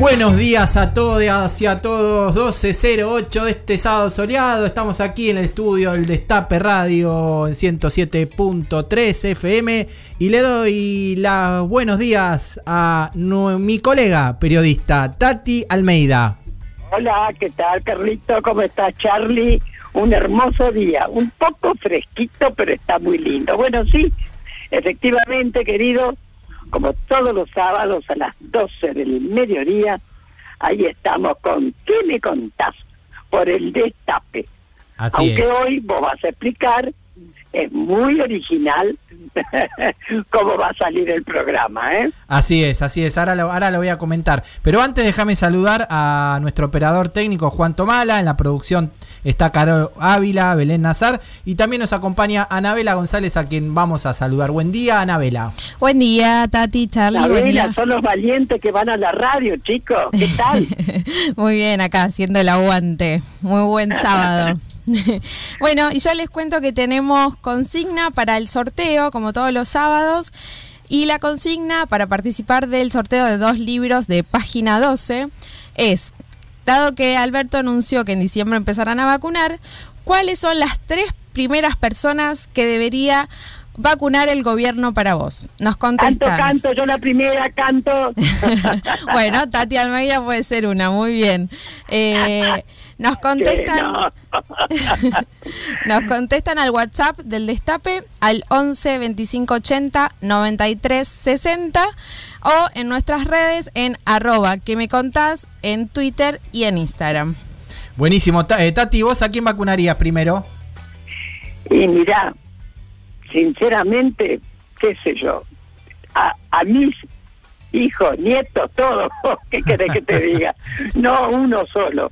Buenos días a todas y a todos. 12.08 de este sábado soleado. Estamos aquí en el estudio del Destape Radio en 107.3 FM. Y le doy los buenos días a mi colega periodista Tati Almeida. Hola, ¿qué tal, Carlito? ¿Cómo estás, Charlie? Un hermoso día. Un poco fresquito, pero está muy lindo. Bueno, sí, efectivamente, querido como todos los sábados a las 12 del mediodía, ahí estamos con ¿Qué me contás? por el destape. Aunque hoy vos vas a explicar, es muy original cómo va a salir el programa. ¿eh? Así es, así es, ahora lo, ahora lo voy a comentar. Pero antes déjame saludar a nuestro operador técnico Juan Tomala, en la producción está Caro Ávila, Belén Nazar y también nos acompaña Anabela González a quien vamos a saludar. Buen día, Anabela. Buen día, Tati, Charlie. Anabela, son los valientes que van a la radio, chicos. ¿Qué tal? Muy bien, acá haciendo el aguante. Muy buen sábado. bueno, y yo les cuento que tenemos consigna para el sorteo, como todos los sábados. Y la consigna para participar del sorteo de dos libros de página 12 es Dado que Alberto anunció que en diciembre empezarán a vacunar, ¿cuáles son las tres primeras personas que debería vacunar el gobierno para vos? Nos contestan. Canto, canto, yo la primera canto. bueno, Tati Almeida puede ser una, muy bien. Eh, nos contestan. nos contestan al WhatsApp del Destape al 11 25 80 93 60 o en nuestras redes en arroba que me contás en Twitter y en Instagram. Buenísimo. Eh, Tati, ¿vos a quién vacunarías primero? Y mira, sinceramente, qué sé yo, a, a mis hijos, nietos, todos, ¿qué querés que te diga? No uno solo,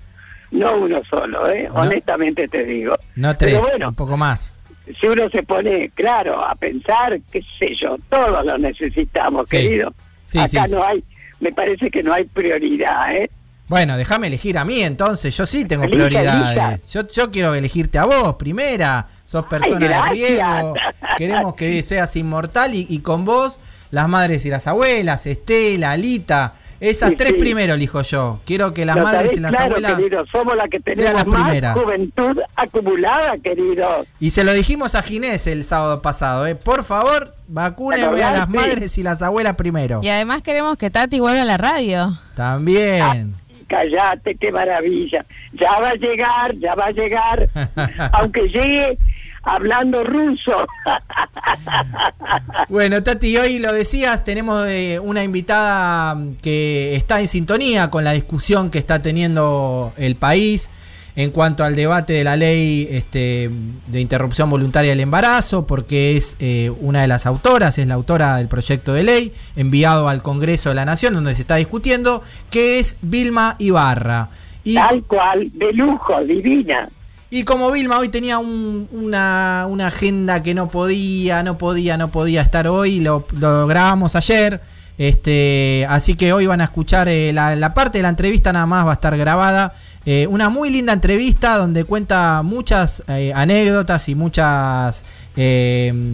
no uno solo, ¿eh? honestamente te digo. No tres, bueno, un poco más. Si uno se pone, claro, a pensar, qué sé yo, todos lo necesitamos, querido. Acá no hay, me parece que no hay prioridad, ¿eh? Bueno, déjame elegir a mí entonces, yo sí tengo prioridades. Yo, yo quiero elegirte a vos, primera, sos persona de riesgo, queremos que seas inmortal y, con vos las madres y las abuelas, Estela, Alita, esas tres primero elijo yo. Quiero que las madres y las abuelas querido, somos las que tenemos más juventud acumulada, querido. Y se lo dijimos a Ginés el sábado pasado, ¿eh? Por favor, vacúnenme a las madres y las abuelas primero. Y además queremos que Tati vuelva a la radio. También. Ah, cállate, qué maravilla. Ya va a llegar, ya va a llegar. Aunque llegue hablando ruso. bueno, Tati, hoy lo decías, tenemos eh, una invitada que está en sintonía con la discusión que está teniendo el país en cuanto al debate de la ley este, de interrupción voluntaria del embarazo, porque es eh, una de las autoras, es la autora del proyecto de ley enviado al Congreso de la Nación, donde se está discutiendo, que es Vilma Ibarra. Y, Tal cual, de lujo, divina. Y como Vilma hoy tenía una, agenda que no podía, no podía, no podía estar hoy, lo, lo grabamos ayer. Este, así que hoy van a escuchar eh, la, parte de la entrevista nada más va a estar grabada. Eh, una muy linda entrevista donde cuenta muchas eh, anécdotas y muchas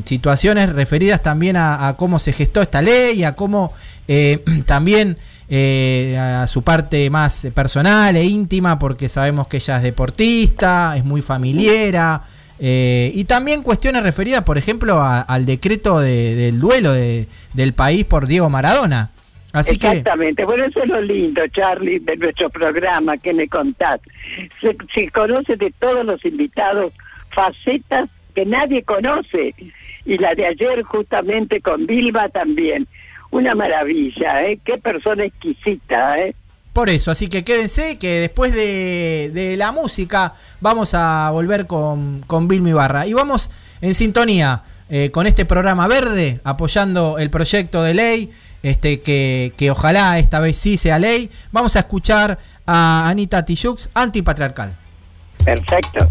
situaciones referidas también a, cómo se gestó esta ley, a cómo también a su parte más personal e íntima, porque sabemos que ella es deportista, es muy familiera. Eh, y también cuestiones referidas, por ejemplo, al decreto del duelo del país por Diego Maradona. Así Exactamente, bueno, eso es lo lindo, Charlie, de nuestro programa que me contás. Se, se, conoce de todos los invitados facetas que nadie conoce. Y la de ayer justamente con Bilba también. Una maravilla, ¿eh? Qué persona exquisita, ¿eh? Por eso, así que quédense que después de, la música vamos a volver con, con Vilmi Barra. Y vamos en sintonía eh, con este programa verde, apoyando el proyecto de ley, este, que, que, ojalá esta vez sí sea ley. Vamos a escuchar a Anita Tijoux, antipatriarcal. Perfecto.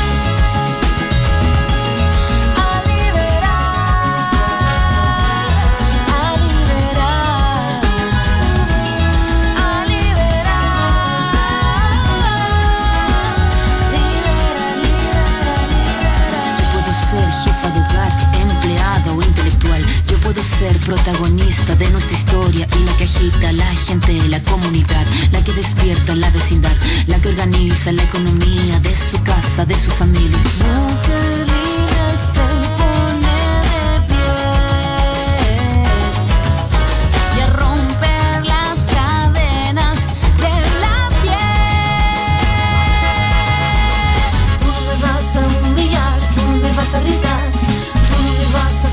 Ser protagonista de nuestra historia y la que agita la gente, la comunidad, la que despierta la vecindad, la que organiza la economía de su casa, de su familia. Mujer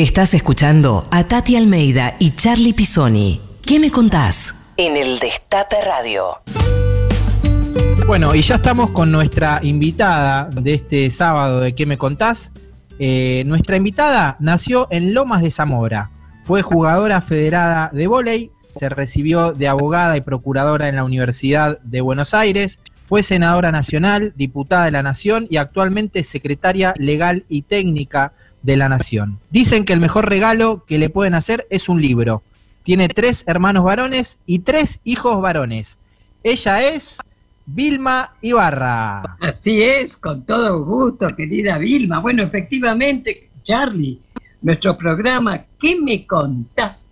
Estás escuchando a Tati Almeida y Charlie Pisoni. ¿Qué me contás? En el Destape Radio. Bueno, y ya estamos con nuestra invitada de este sábado de ¿Qué me contás? Eh, nuestra invitada nació en Lomas de Zamora. Fue jugadora federada de vóley, se recibió de abogada y procuradora en la Universidad de Buenos Aires, fue senadora nacional, diputada de la Nación y actualmente secretaria legal y técnica de la Nación. Dicen que el mejor regalo que le pueden hacer es un libro. Tiene tres hermanos varones y tres hijos varones. Ella es Vilma Ibarra. Así es, con todo gusto, querida Vilma. Bueno, efectivamente, Charlie, nuestro programa ¿Qué me contás?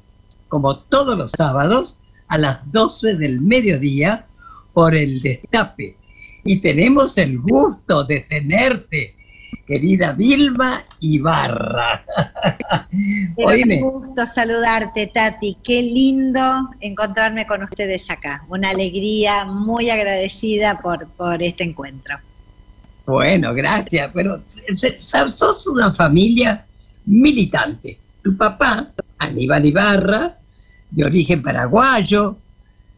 Como todos los sábados a las 12 del mediodía por el Destape. Y tenemos el gusto de tenerte, querida Vilma Ibarra. Oíme, qué gusto saludarte, Tati. Qué lindo encontrarme con ustedes acá. Una alegría, muy agradecida por, por este encuentro. Bueno, gracias. Pero sos una familia militante. Tu papá, Aníbal Ibarra, de origen paraguayo,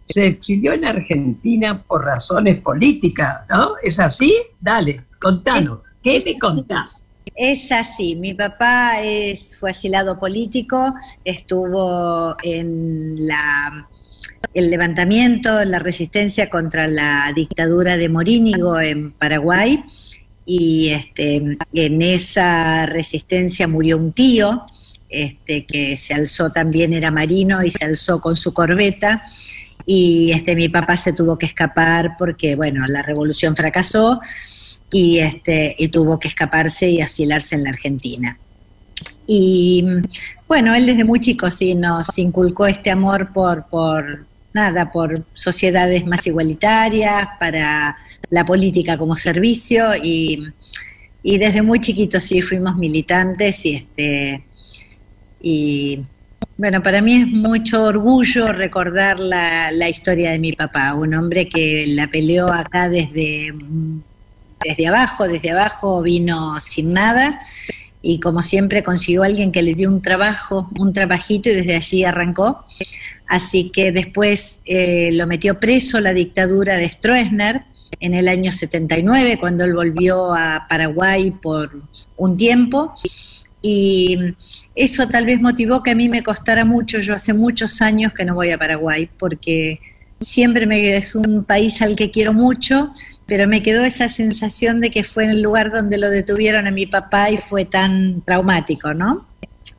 se exilió en Argentina por razones políticas, ¿no? ¿Es así? Dale, contanos. ¿Qué me contás? Es así, mi papá es, fue asilado político, estuvo en la, el levantamiento, en la resistencia contra la dictadura de Morínigo en Paraguay y este, en esa resistencia murió un tío este, que se alzó también, era marino y se alzó con su corbeta y este, mi papá se tuvo que escapar porque, bueno, la revolución fracasó y, este, y tuvo que escaparse y asilarse en la Argentina. Y bueno, él desde muy chico sí nos inculcó este amor por, por nada, por sociedades más igualitarias, para la política como servicio y, y desde muy chiquito sí fuimos militantes y este y bueno, para mí es mucho orgullo recordar la, la historia de mi papá, un hombre que la peleó acá desde desde abajo, desde abajo vino sin nada y como siempre consiguió alguien que le dio un trabajo, un trabajito y desde allí arrancó. Así que después eh, lo metió preso la dictadura de Stroessner en el año 79, cuando él volvió a Paraguay por un tiempo. Y eso tal vez motivó que a mí me costara mucho. Yo hace muchos años que no voy a Paraguay, porque siempre me, es un país al que quiero mucho, pero me quedó esa sensación de que fue en el lugar donde lo detuvieron a mi papá y fue tan traumático, ¿no?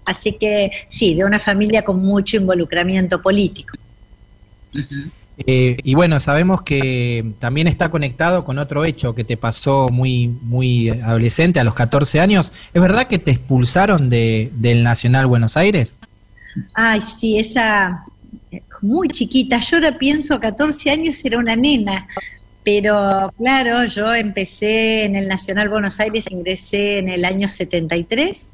Así que sí, de una familia con mucho involucramiento político. Eh, y bueno, sabemos que también está conectado con otro hecho que te pasó muy, muy adolescente, a los 14 años. ¿Es verdad que te expulsaron de, del Nacional Buenos Aires? Ay, sí, esa muy chiquita. Yo ahora pienso, 14 años era una nena. Pero claro, yo empecé en el Nacional Buenos Aires, ingresé en el año 73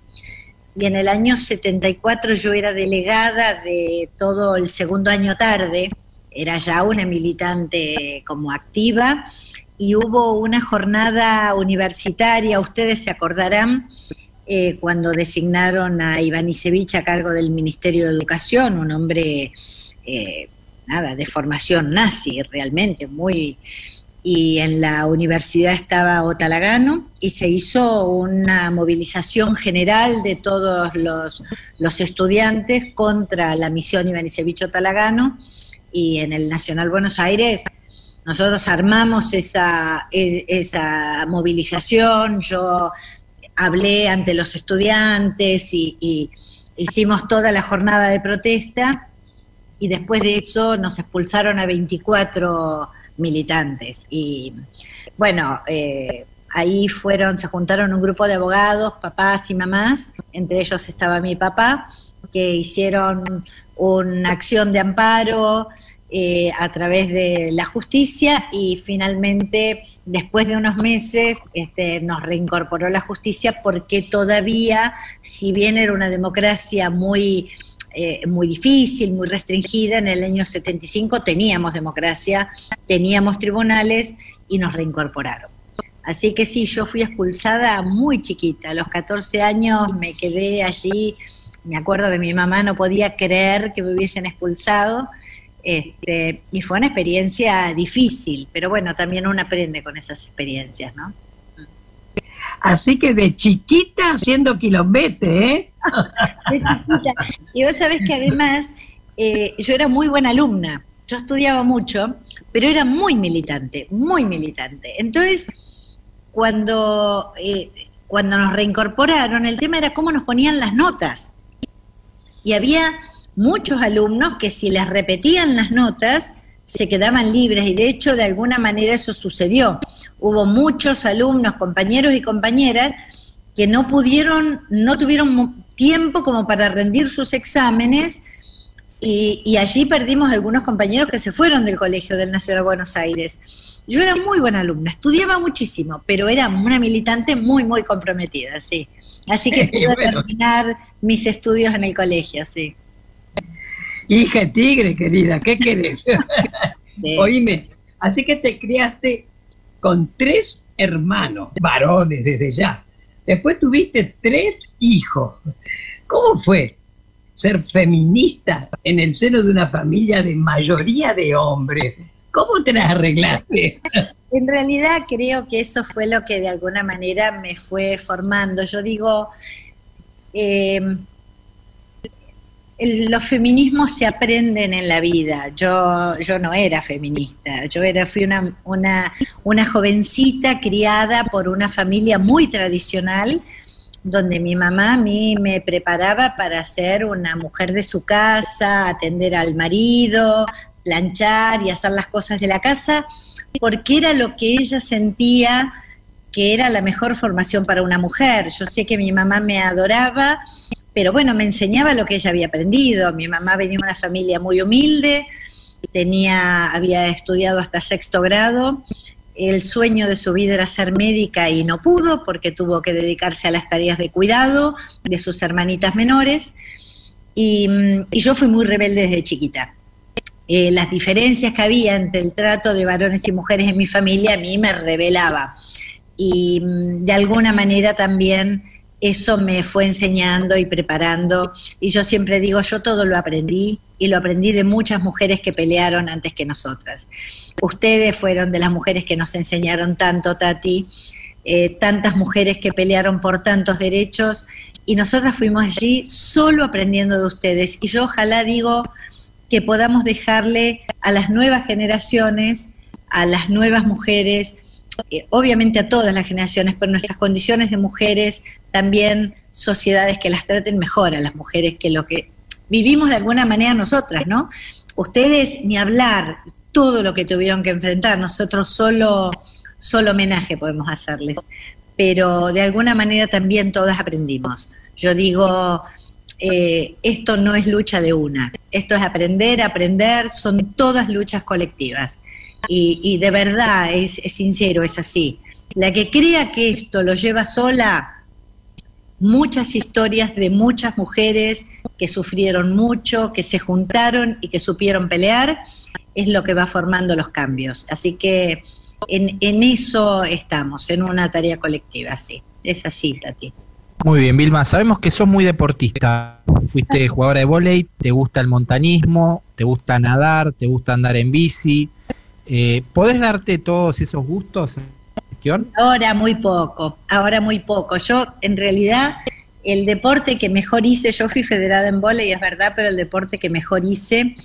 y en el año 74 yo era delegada de todo el segundo año tarde, era ya una militante como activa y hubo una jornada universitaria, ustedes se acordarán, eh, cuando designaron a Iván Isevich a cargo del Ministerio de Educación, un hombre, eh, nada, de formación nazi realmente, muy y en la universidad estaba Otalagano y se hizo una movilización general de todos los, estudiantes contra la misión Ivanisevich Otalagano y en el Nacional Buenos Aires nosotros armamos esa, e, esa movilización, yo hablé ante los estudiantes y, y hicimos toda la jornada de protesta y después de eso nos expulsaron a 24 militantes. Y bueno, eh, ahí fueron, se juntaron un grupo de abogados, papás y mamás, entre ellos estaba mi papá, que hicieron una acción de amparo eh, a través de la justicia y finalmente después de unos meses este, nos reincorporó la justicia porque todavía, si bien era una democracia muy eh, muy difícil, muy restringida. En el año 75 teníamos democracia, teníamos tribunales y nos reincorporaron. Así que sí, yo fui expulsada muy chiquita. A los 14 años me quedé allí. Me acuerdo que mi mamá no podía creer que me hubiesen expulsado. Este, y fue una experiencia difícil, pero bueno, también uno aprende con esas experiencias, ¿no? Así que de chiquita haciendo kilómetros, ¿eh? De chiquita. Y vos sabés que además eh, yo era muy buena alumna, yo estudiaba mucho, pero era muy militante, muy militante. Entonces, cuando, eh, cuando nos reincorporaron, el tema era cómo nos ponían las notas. Y había muchos alumnos que si les repetían las notas, se quedaban libres y de hecho de alguna manera eso sucedió. Hubo muchos alumnos, compañeros y compañeras que no pudieron, no tuvieron tiempo como para rendir sus exámenes y, allí perdimos algunos compañeros que se fueron del colegio del Nacional de Buenos Aires. Yo era muy buena alumna, estudiaba muchísimo, pero era una militante muy, muy comprometida, sí. Así que pude terminar mis estudios en el colegio, sí. Hija tigre, querida, ¿qué querés? Oíme, así que te criaste con tres hermanos, varones desde ya. Después tuviste tres hijos. ¿Cómo fue ser feminista en el seno de una familia de mayoría de hombres? ¿Cómo te las arreglaste? En realidad creo que eso fue lo que de alguna manera me fue formando. Yo digo, eh, los feminismos se aprenden en la vida. Yo, yo no era feminista, yo era, fui una, una, una jovencita criada por una familia muy tradicional, donde mi mamá a mí me preparaba para ser una mujer de su casa, atender al marido, planchar y hacer las cosas de la casa, porque era lo que ella sentía que era la mejor formación para una mujer. Yo sé que mi mamá me adoraba pero bueno, me enseñaba lo que ella había aprendido. Mi mamá venía de una familia muy humilde, tenía, había estudiado hasta sexto grado. El sueño de su vida era ser médica y no pudo porque tuvo que dedicarse a las tareas de cuidado de sus hermanitas menores. Y, yo fui muy rebelde desde chiquita. Eh, las diferencias que había entre el trato de varones y mujeres en mi familia a mí me revelaba. y mm, de alguna manera también eso me fue enseñando y preparando. Y yo siempre digo, yo todo lo aprendí y lo aprendí de muchas mujeres que pelearon antes que nosotras. Ustedes fueron de las mujeres que nos enseñaron tanto, Tati, eh, tantas mujeres que pelearon por tantos derechos y nosotras fuimos allí solo aprendiendo de ustedes. Y yo ojalá digo que podamos dejarle a las nuevas generaciones, a las nuevas mujeres, eh, obviamente a todas las generaciones, pero nuestras condiciones de mujeres, también sociedades que las traten mejor a las mujeres que lo que vivimos de alguna manera nosotras, ¿no? Ustedes ni hablar todo lo que tuvieron que enfrentar, nosotros solo, solo homenaje podemos hacerles, pero de alguna manera también todas aprendimos. Yo digo, eh, esto no es lucha de una, esto es aprender, aprender, son todas luchas colectivas. Y, de verdad, es, sincero, es así. La que crea que esto lo lleva sola, muchas historias de muchas mujeres que sufrieron mucho, que se juntaron y que supieron pelear, es lo que va formando los cambios. Así que en, en eso estamos, en una tarea colectiva, sí. Es así, Tati. Muy bien, Vilma, sabemos que sos muy deportista. Fuiste jugadora de vóley, te gusta el montanismo, te gusta nadar, te gusta andar en bici. Eh, ¿Podés darte todos esos gustos Ahora muy poco, ahora muy poco. Yo, en realidad, el deporte que mejor hice, yo fui federada en y es verdad, pero el deporte que mejor hice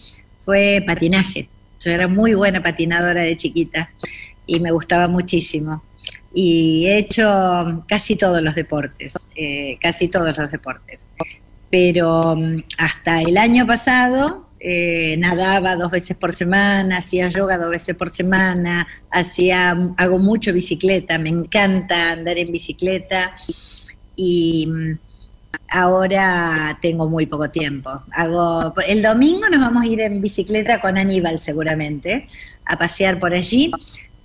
fue patinaje. Yo era muy buena patinadora de chiquita y me gustaba muchísimo. Y he hecho casi todos los deportes, eh, casi todos los deportes. Pero mm, hasta el año pasado eh, nadaba dos veces por semana, hacía yoga dos veces por semana, hacía, hago mucho bicicleta, me encanta andar en bicicleta y mm, ahora tengo muy poco tiempo. Hago, el domingo nos vamos a ir en bicicleta con Aníbal seguramente, a pasear por allí,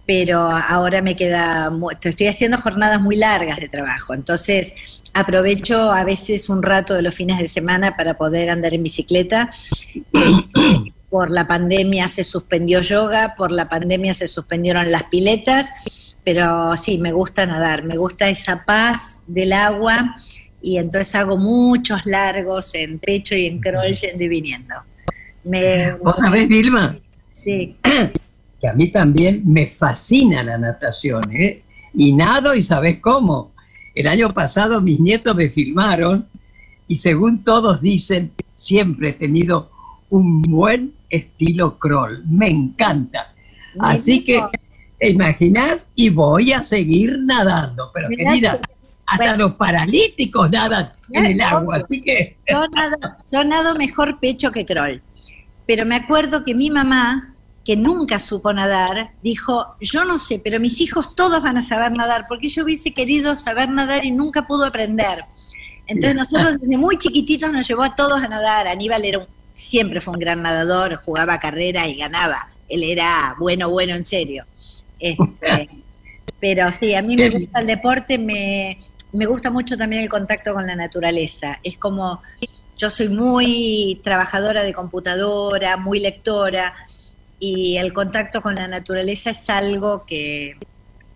pero ahora me queda, estoy haciendo jornadas muy largas de trabajo, entonces aprovecho a veces un rato de los fines de semana para poder andar en bicicleta. por la pandemia se suspendió yoga, por la pandemia se suspendieron las piletas, pero sí, me gusta nadar, me gusta esa paz del agua y entonces hago muchos largos en pecho y en crawl yendo y viniendo. Me, ¿Vos sabés, Vilma? Sí. Que a mí también me fascina la natación, ¿eh? Y nado y sabes cómo el año pasado mis nietos me filmaron y según todos dicen, siempre he tenido un buen estilo crawl. Me encanta. Así que imaginar y voy a seguir nadando. Pero querida, hasta los paralíticos nadan en el agua, así que... Yo nado, yo nado mejor pecho que crawl. Pero me acuerdo que mi mamá que nunca supo nadar, dijo, yo no sé, pero mis hijos todos van a saber nadar, porque yo hubiese querido saber nadar y nunca pudo aprender. Entonces nosotros desde muy chiquititos nos llevó a todos a nadar. Aníbal era siempre fue un gran nadador, jugaba carreras y ganaba. Él era bueno, bueno, en serio. Este, pero sí, a mí me gusta el deporte, me, me gusta mucho también el contacto con la naturaleza. Es como, yo soy muy trabajadora de computadora, muy lectora, y el contacto con la naturaleza es algo que,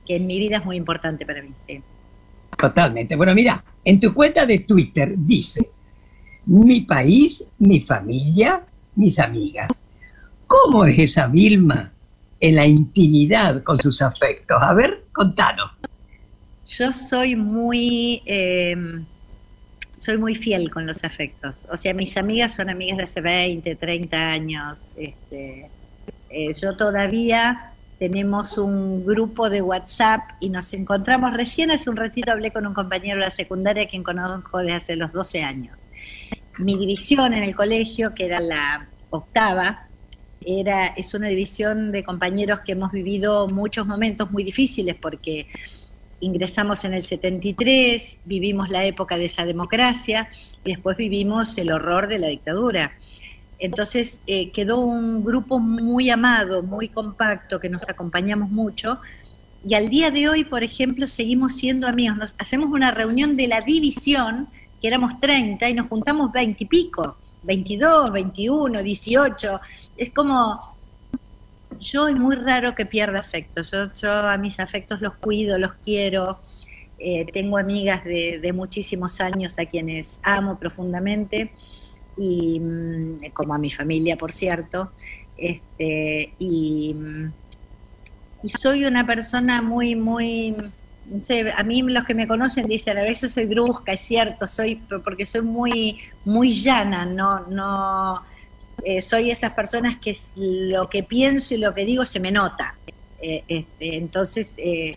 en mi vida es muy importante para mí, sí. Totalmente. Bueno, mira, en tu cuenta de Twitter dice, mi país, mi familia, mis amigas. ¿Cómo es esa Vilma en la intimidad con sus afectos? A ver, contanos. Yo soy muy, eh, soy muy fiel con los afectos. O sea, mis amigas son amigas de hace 20, 30 años. Este, eh, yo todavía tenemos un grupo de WhatsApp y nos encontramos. Recién hace un ratito hablé con un compañero de la secundaria quien conozco desde hace los 12 años. Mi división en el colegio, que era la octava, era, es una división de compañeros que hemos vivido muchos momentos muy difíciles porque ingresamos en el 73, vivimos la época de esa democracia y después vivimos el horror de la dictadura. Entonces eh, quedó un grupo muy amado, muy compacto, que nos acompañamos mucho. Y al día de hoy, por ejemplo, seguimos siendo amigos. Nos hacemos una reunión de la división, que éramos 30, y nos juntamos 20 y pico, 22, 21, 18. Es como, yo es muy raro que pierda afectos. Yo, a mis afectos los cuido, los quiero. Eh, tengo amigas de muchísimos años a quienes amo profundamente y mm, como a mi familia, por cierto. Este, y, mm, y soy una persona muy, muy, no sé, a mí los que me conocen dicen, a veces soy brusca, es cierto, soy porque soy muy, muy llana, no, no, eh, soy esas personas que lo que pienso y lo que digo se me nota. Eh, este, entonces, eh,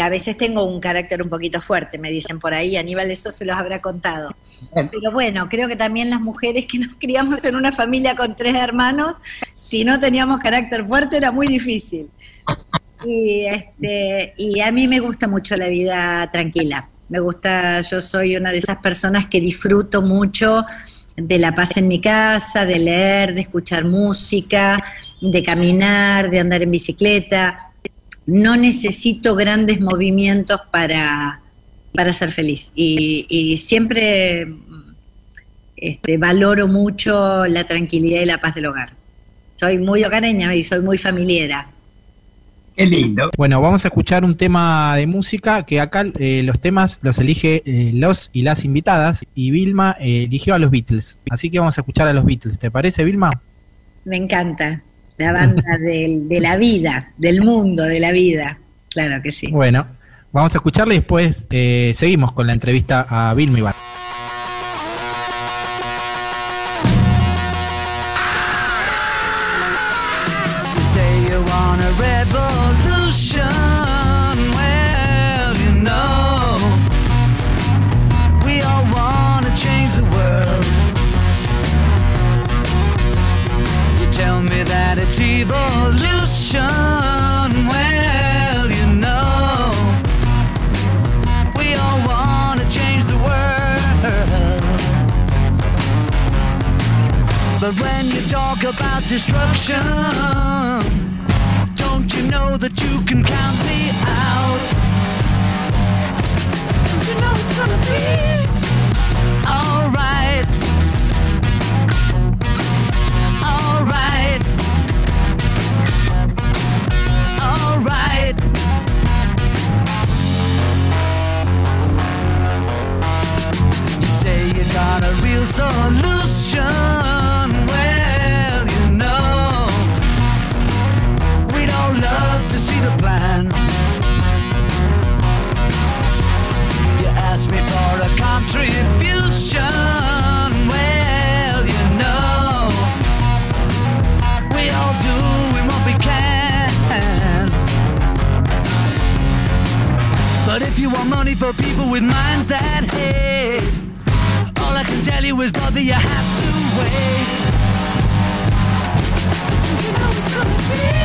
a veces tengo un carácter un poquito fuerte, me dicen por ahí, Aníbal eso se los habrá contado. Pero bueno, creo que también las mujeres que nos criamos en una familia con tres hermanos, si no teníamos carácter fuerte era muy difícil. Y, este, y a mí me gusta mucho la vida tranquila. Me gusta, yo soy una de esas personas que disfruto mucho de la paz en mi casa, de leer, de escuchar música, de caminar, de andar en bicicleta. No necesito grandes movimientos para, para ser feliz. Y, y siempre este, valoro mucho la tranquilidad y la paz del hogar. Soy muy hogareña y soy muy familiera. Qué lindo. Bueno, vamos a escuchar un tema de música que acá eh, los temas los elige eh, los y las invitadas y Vilma eh, eligió a los Beatles. Así que vamos a escuchar a los Beatles. ¿Te parece, Vilma? Me encanta. La banda del- de la vida, del mundo, de la vida. Claro que sí. Bueno, vamos a escucharla y después eh, seguimos con la entrevista a Vilma Ibar. Evolution. Well, you know, we all want to change the world. But when you talk about destruction, don't you know that you can count me for people with minds that hate, all I can tell you is, brother, you have to wait. You know it's gonna be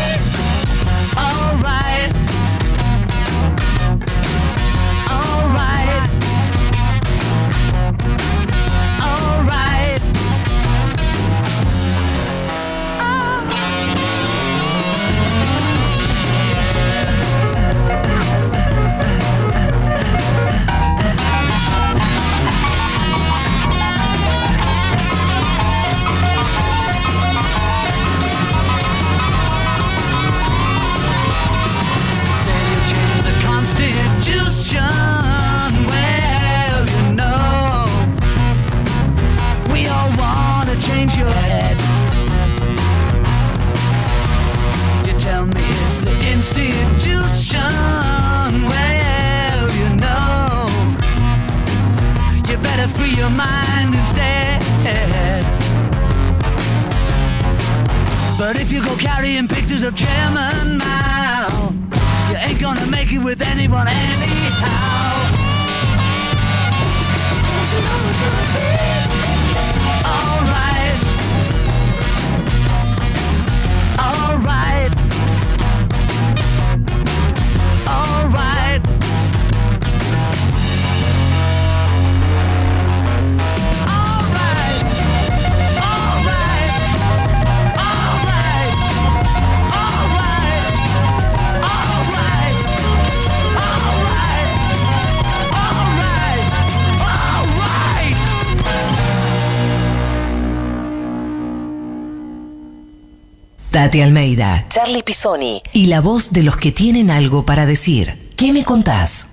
But if you go carrying pictures of Chairman Mao, you ain't gonna make it with anyone anyhow. Tati Almeida, Charlie Pisoni y la voz de los que tienen algo para decir. ¿Qué me contás?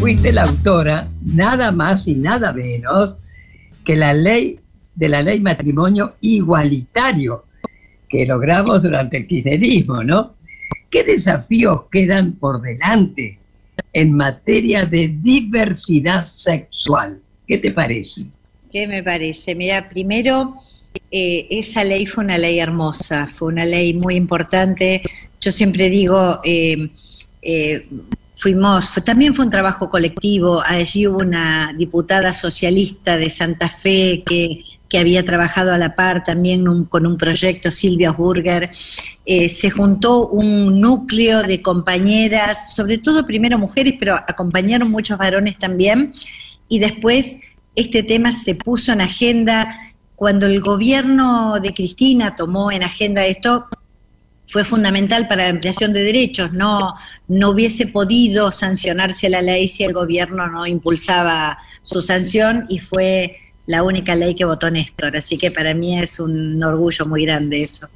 Fuiste la autora, nada más y nada menos, que la ley de la ley matrimonio igualitario que logramos durante el kirchnerismo, ¿no? ¿Qué desafíos quedan por delante en materia de diversidad sexual? ¿Qué te parece? ¿Qué me parece? Mira, primero, eh, esa ley fue una ley hermosa, fue una ley muy importante. Yo siempre digo, eh, eh, fuimos, también fue un trabajo colectivo. Allí hubo una diputada socialista de Santa Fe que, que había trabajado a la par también con un proyecto, Silvia Burger. Se juntó un núcleo de compañeras, sobre todo primero mujeres, pero acompañaron muchos varones también. Y después este tema se puso en agenda cuando el gobierno de Cristina tomó en agenda esto, fue fundamental para la ampliación de derechos. No, no hubiese podido sancionarse la ley si el gobierno no impulsaba su sanción y fue la única ley que votó Néstor. Así que para mí es un orgullo muy grande eso.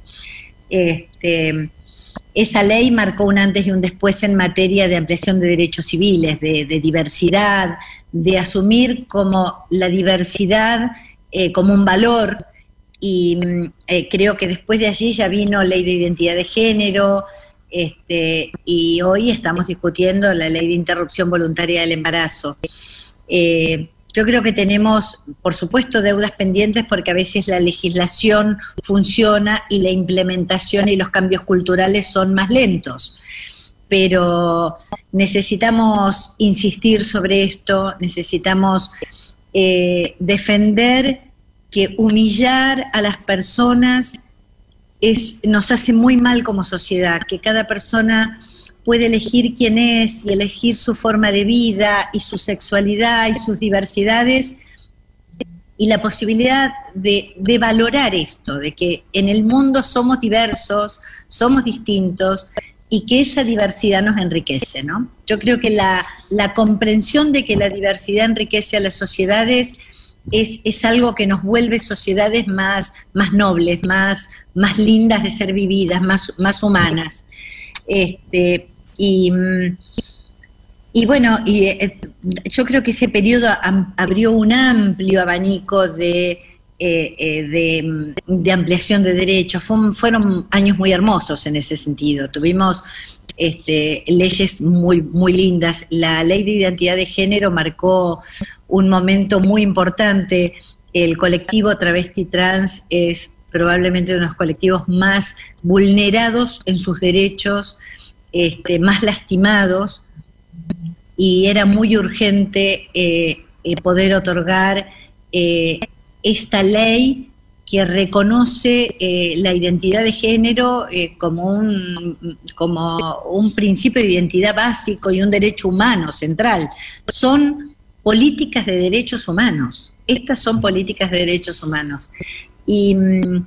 Este, esa ley marcó un antes y un después en materia de ampliación de derechos civiles, de, de diversidad, de asumir como la diversidad eh, como un valor. Y mm, eh, creo que después de allí ya vino ley de identidad de género, este, y hoy estamos discutiendo la ley de interrupción voluntaria del embarazo. Eh, yo creo que tenemos, por supuesto, deudas pendientes porque a veces la legislación funciona y la implementación y los cambios culturales son más lentos. Pero necesitamos insistir sobre esto, necesitamos eh, defender que humillar a las personas es, nos hace muy mal como sociedad, que cada persona puede elegir quién es y elegir su forma de vida y su sexualidad y sus diversidades y la posibilidad de, de valorar esto, de que en el mundo somos diversos, somos distintos y que esa diversidad nos enriquece, ¿no? Yo creo que la, la comprensión de que la diversidad enriquece a las sociedades es, es algo que nos vuelve sociedades más, más nobles, más, más lindas de ser vividas, más, más humanas. Este, y, y bueno, y, eh, yo creo que ese periodo abrió un amplio abanico de, eh, eh, de, ampliación de derechos. Fueron años muy hermosos en ese sentido. Tuvimos este, leyes muy, muy lindas. La ley de identidad de género marcó un momento muy importante. El colectivo travesti trans es probablemente uno de los colectivos más vulnerados en sus derechos, este, más lastimados, y era muy urgente eh, poder otorgar esta ley que reconoce eh, la identidad de género eh, como, un, como un principio de identidad básico y un derecho humano central. Son políticas de derechos humanos. Estas son políticas de derechos humanos. Y, mm,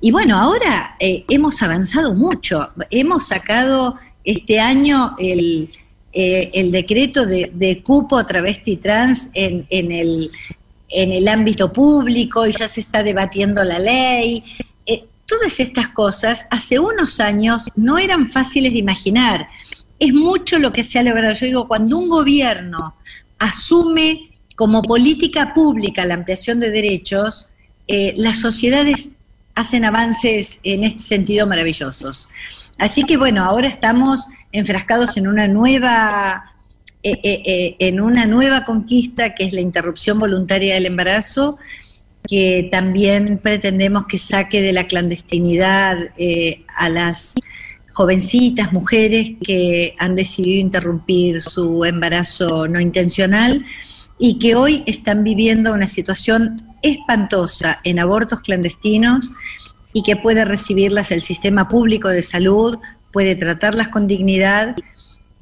y bueno, ahora eh, hemos avanzado mucho. Hemos sacado este año el, el decreto de, de cupo travesti trans en, en, el, en el ámbito público y ya se está debatiendo la ley. Eh, todas estas cosas hace unos años no eran fáciles de imaginar. Es mucho lo que se ha logrado. Yo digo, cuando un gobierno asume como política pública la ampliación de derechos, eh, las sociedades hacen avances en este sentido maravillosos. Así que bueno, ahora estamos enfrascados en una nueva eh, eh, eh, en una nueva conquista que es la interrupción voluntaria del embarazo, que también pretendemos que saque de la clandestinidad a las jovencitas, mujeres que han decidido interrumpir su embarazo no intencional y que hoy están viviendo una situación espantosa en abortos clandestinos y que puede recibirlas el sistema público de salud, puede tratarlas con dignidad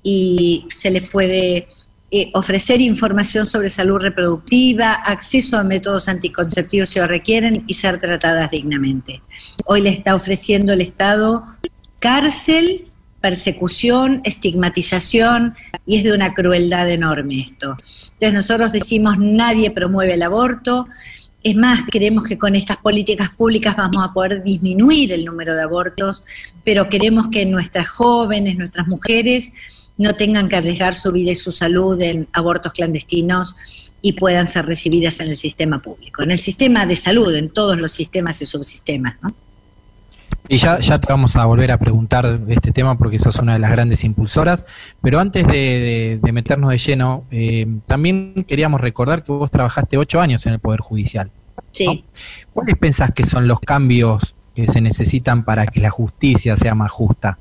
y se les puede eh, ofrecer información sobre salud reproductiva, acceso a métodos anticonceptivos si lo requieren y ser tratadas dignamente. Hoy le está ofreciendo el Estado cárcel, persecución, estigmatización y es de una crueldad enorme esto. Entonces nosotros decimos nadie promueve el aborto, Es más, creemos que con estas políticas públicas vamos a poder disminuir el número de abortos, pero queremos que nuestras jóvenes, nuestras mujeres, no tengan que arriesgar su vida y su salud en abortos clandestinos y puedan ser recibidas en el sistema público, en el sistema de salud, en todos los sistemas y subsistemas, ¿no? Y ya, ya te vamos a volver a preguntar de este tema porque sos una de las grandes impulsoras, pero antes de, de- de meternos de lleno, eh, también queríamos recordar que vos trabajaste ocho años en el Poder Judicial. Sí. ¿Cuáles pensás que son los cambios que se necesitan para que la justicia sea más justa?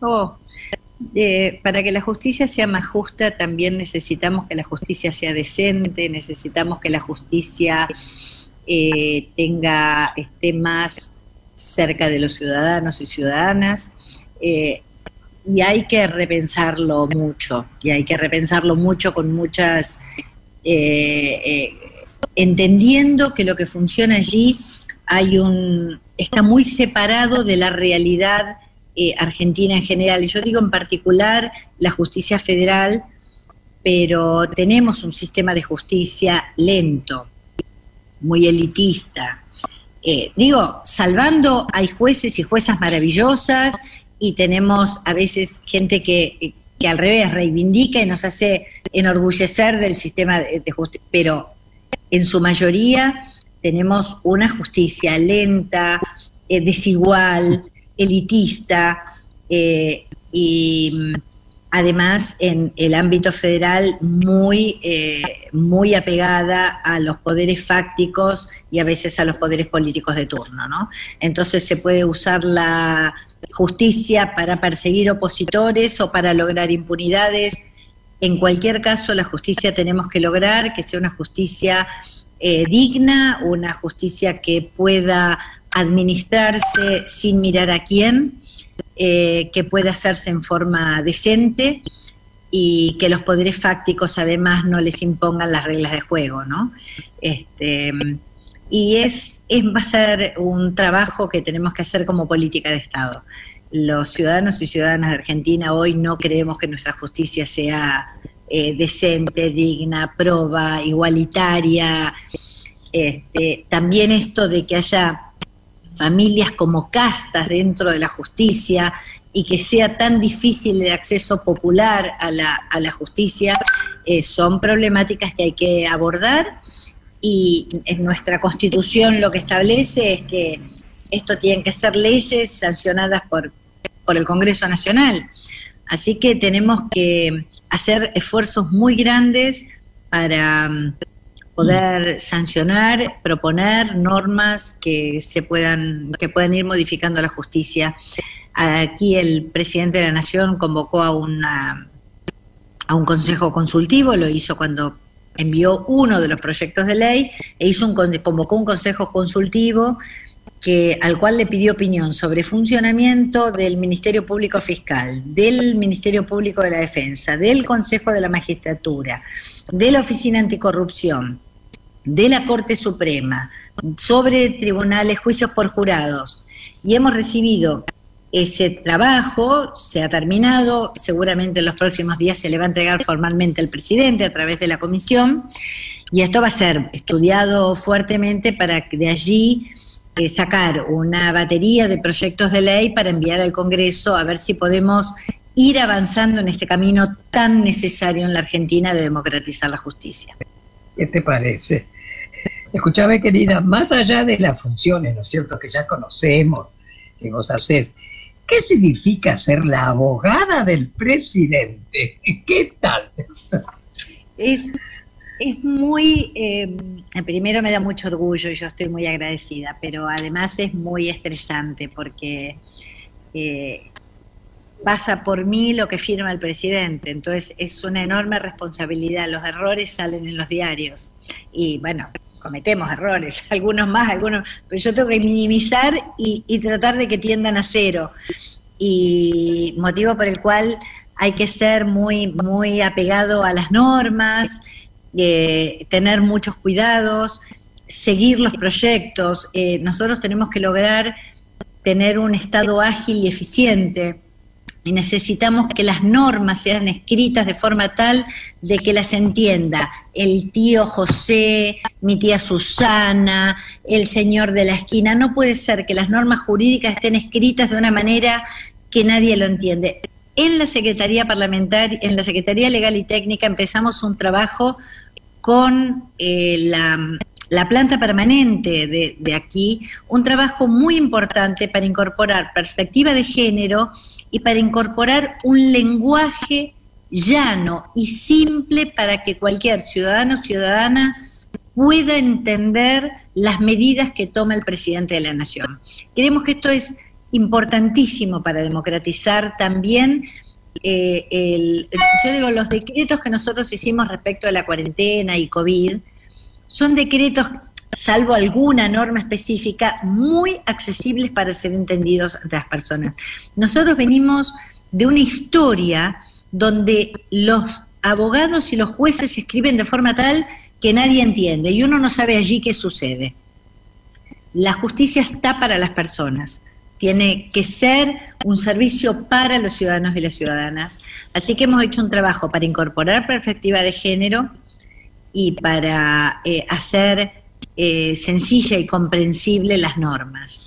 Oh, eh, para que la justicia sea más justa, también necesitamos que la justicia sea decente, necesitamos que la justicia eh, tenga esté más cerca de los ciudadanos y ciudadanas. eh, y hay que repensarlo mucho, y hay que repensarlo mucho con muchas, eh, entendiendo que lo que funciona allí hay un, está muy separado de la realidad eh, argentina en general. Y yo digo en particular la justicia federal, pero tenemos un sistema de justicia lento, muy elitista. Eh, digo, salvando, hay jueces y juezas maravillosas y tenemos a veces gente que, al revés reivindica y nos hace enorgullecer del sistema de, de justicia, pero en su mayoría tenemos una justicia lenta, eh, desigual, elitista eh, y mm, además en el ámbito federal muy, eh, muy apegada a los poderes fácticos y a veces a los poderes políticos de turno, ¿no? Entonces se puede usar la justicia para perseguir opositores o para lograr impunidades. En cualquier caso, la justicia tenemos que lograr que sea una justicia eh, digna, una justicia que pueda administrarse sin mirar a quién, eh, que pueda hacerse en forma decente y que los poderes fácticos además no les impongan las reglas de juego, ¿no? Este, y es, es, va a ser un trabajo que tenemos que hacer como política de Estado. Los ciudadanos y ciudadanas de Argentina hoy no creemos que nuestra justicia sea eh, decente, digna, proba, igualitaria. Este, también esto de que haya familias como castas dentro de la justicia y que sea tan difícil el acceso popular a la, a la justicia, eh, son problemáticas que hay que abordar y en nuestra constitución lo que establece es que esto tienen que ser leyes sancionadas por, por el Congreso Nacional. Así que tenemos que hacer esfuerzos muy grandes para um, poder sancionar, proponer normas que se puedan, que puedan ir modificando la justicia. Aquí el presidente de la Nación convocó a una a un consejo consultivo, lo hizo cuando envió uno de los proyectos de ley e hizo un, convocó un consejo consultivo que, al cual le pidió opinión sobre funcionamiento del Ministerio Público Fiscal, del Ministerio Público de la Defensa, del Consejo de la Magistratura, de la Oficina Anticorrupción, de la Corte Suprema, sobre tribunales, juicios por jurados. Y hemos recibido ese trabajo, se ha terminado, seguramente en los próximos días se le va a entregar formalmente al presidente a través de la comisión, y esto va a ser estudiado fuertemente para de allí eh, sacar una batería de proyectos de ley para enviar al Congreso a ver si podemos ir avanzando en este camino tan necesario en la Argentina de democratizar la justicia. ¿Qué te parece? Escuchame, querida, más allá de las funciones, ¿no es cierto?, que ya conocemos, que vos hacés, ¿qué significa ser la abogada del presidente? ¿Qué tal? Es, es muy, eh, primero me da mucho orgullo y yo estoy muy agradecida, pero además es muy estresante porque eh, pasa por mí lo que firma el presidente, entonces es una enorme responsabilidad, los errores salen en los diarios y bueno, cometemos errores, algunos más, algunos, pero yo tengo que minimizar y, tratar de que tiendan a cero. Y motivo por el cual hay que ser muy, muy apegado a las normas, eh, tener muchos cuidados, seguir los proyectos. Eh, nosotros tenemos que lograr tener un estado ágil y eficiente. Y necesitamos que las normas sean escritas de forma tal de que las entienda el tío José, mi tía Susana, el señor de la esquina. No puede ser que las normas jurídicas estén escritas de una manera que nadie lo entiende. En la Secretaría Parlamentaria, en la Secretaría Legal y Técnica empezamos un trabajo con eh, la, la planta permanente de, de aquí, un trabajo muy importante para incorporar perspectiva de género y para incorporar un lenguaje llano y simple para que cualquier ciudadano o ciudadana pueda entender las medidas que toma el presidente de la Nación. Creemos que esto es importantísimo para democratizar también eh, el, yo digo, los decretos que nosotros hicimos respecto a la cuarentena y COVID son decretos, salvo alguna norma específica, muy accesibles para ser entendidos de las personas. Nosotros venimos de una historia donde los abogados y los jueces escriben de forma tal que nadie entiende y uno no sabe allí qué sucede. La justicia está para las personas, tiene que ser un servicio para los ciudadanos y las ciudadanas. Así que hemos hecho un trabajo para incorporar perspectiva de género y para eh, hacer eh, sencilla y comprensible las normas.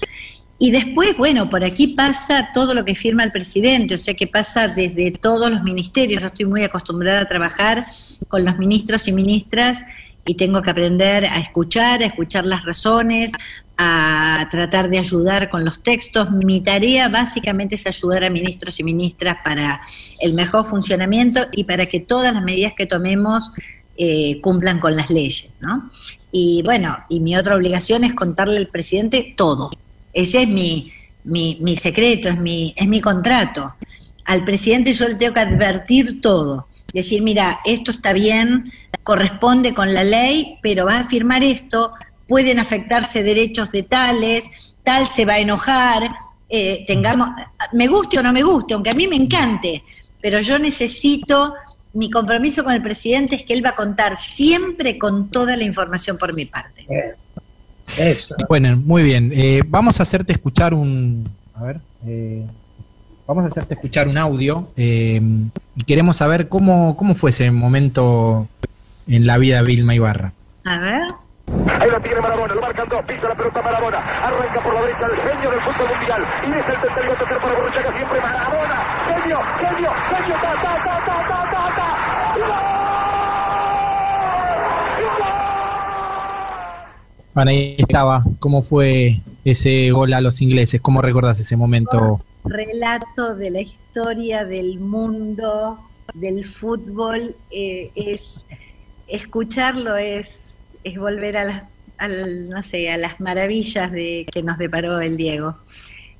Y después, bueno, por aquí pasa todo lo que firma el presidente, o sea que pasa desde todos los ministerios. Yo estoy muy acostumbrada a trabajar con los ministros y ministras y tengo que aprender a escuchar, a escuchar las razones, a tratar de ayudar con los textos. Mi tarea básicamente es ayudar a ministros y ministras para el mejor funcionamiento y para que todas las medidas que tomemos eh, cumplan con las leyes, ¿no? Y bueno, y mi otra obligación es contarle al presidente todo. Ese es mi, mi, mi secreto, es mi, es mi contrato. Al presidente yo le tengo que advertir todo. Decir, mira, esto está bien, corresponde con la ley, pero vas a firmar esto, pueden afectarse derechos de tales, tal se va a enojar, eh, tengamos, me guste o no me guste, aunque a mí me encante, pero yo necesito, mi compromiso con el presidente es que él va a contar siempre con toda la información por mi parte. Eso. Bueno, muy bien. Eh, vamos a hacerte escuchar un. A ver. eh, vamos a hacerte escuchar un audio. eh, y queremos saber cómo, cómo fue ese momento en la vida de Vilma Ibarra. A ver. Ahí lo tiene Marabona, lo marcan dos, pisa la pelota Marabona, arranca por la derecha el genio del fútbol mundial, y es el tercero a tocar para Borruchaga siempre Marabona, genio, genio, genio, ta, ta, ta, ta, ta, ta, ta. Bueno, ahí estaba. ¿Cómo fue ese gol a los ingleses? ¿Cómo recordás ese momento? relato de la historia del mundo, del fútbol, eh, es escucharlo es, es volver a las, al, no sé, a las maravillas de, que nos deparó el Diego.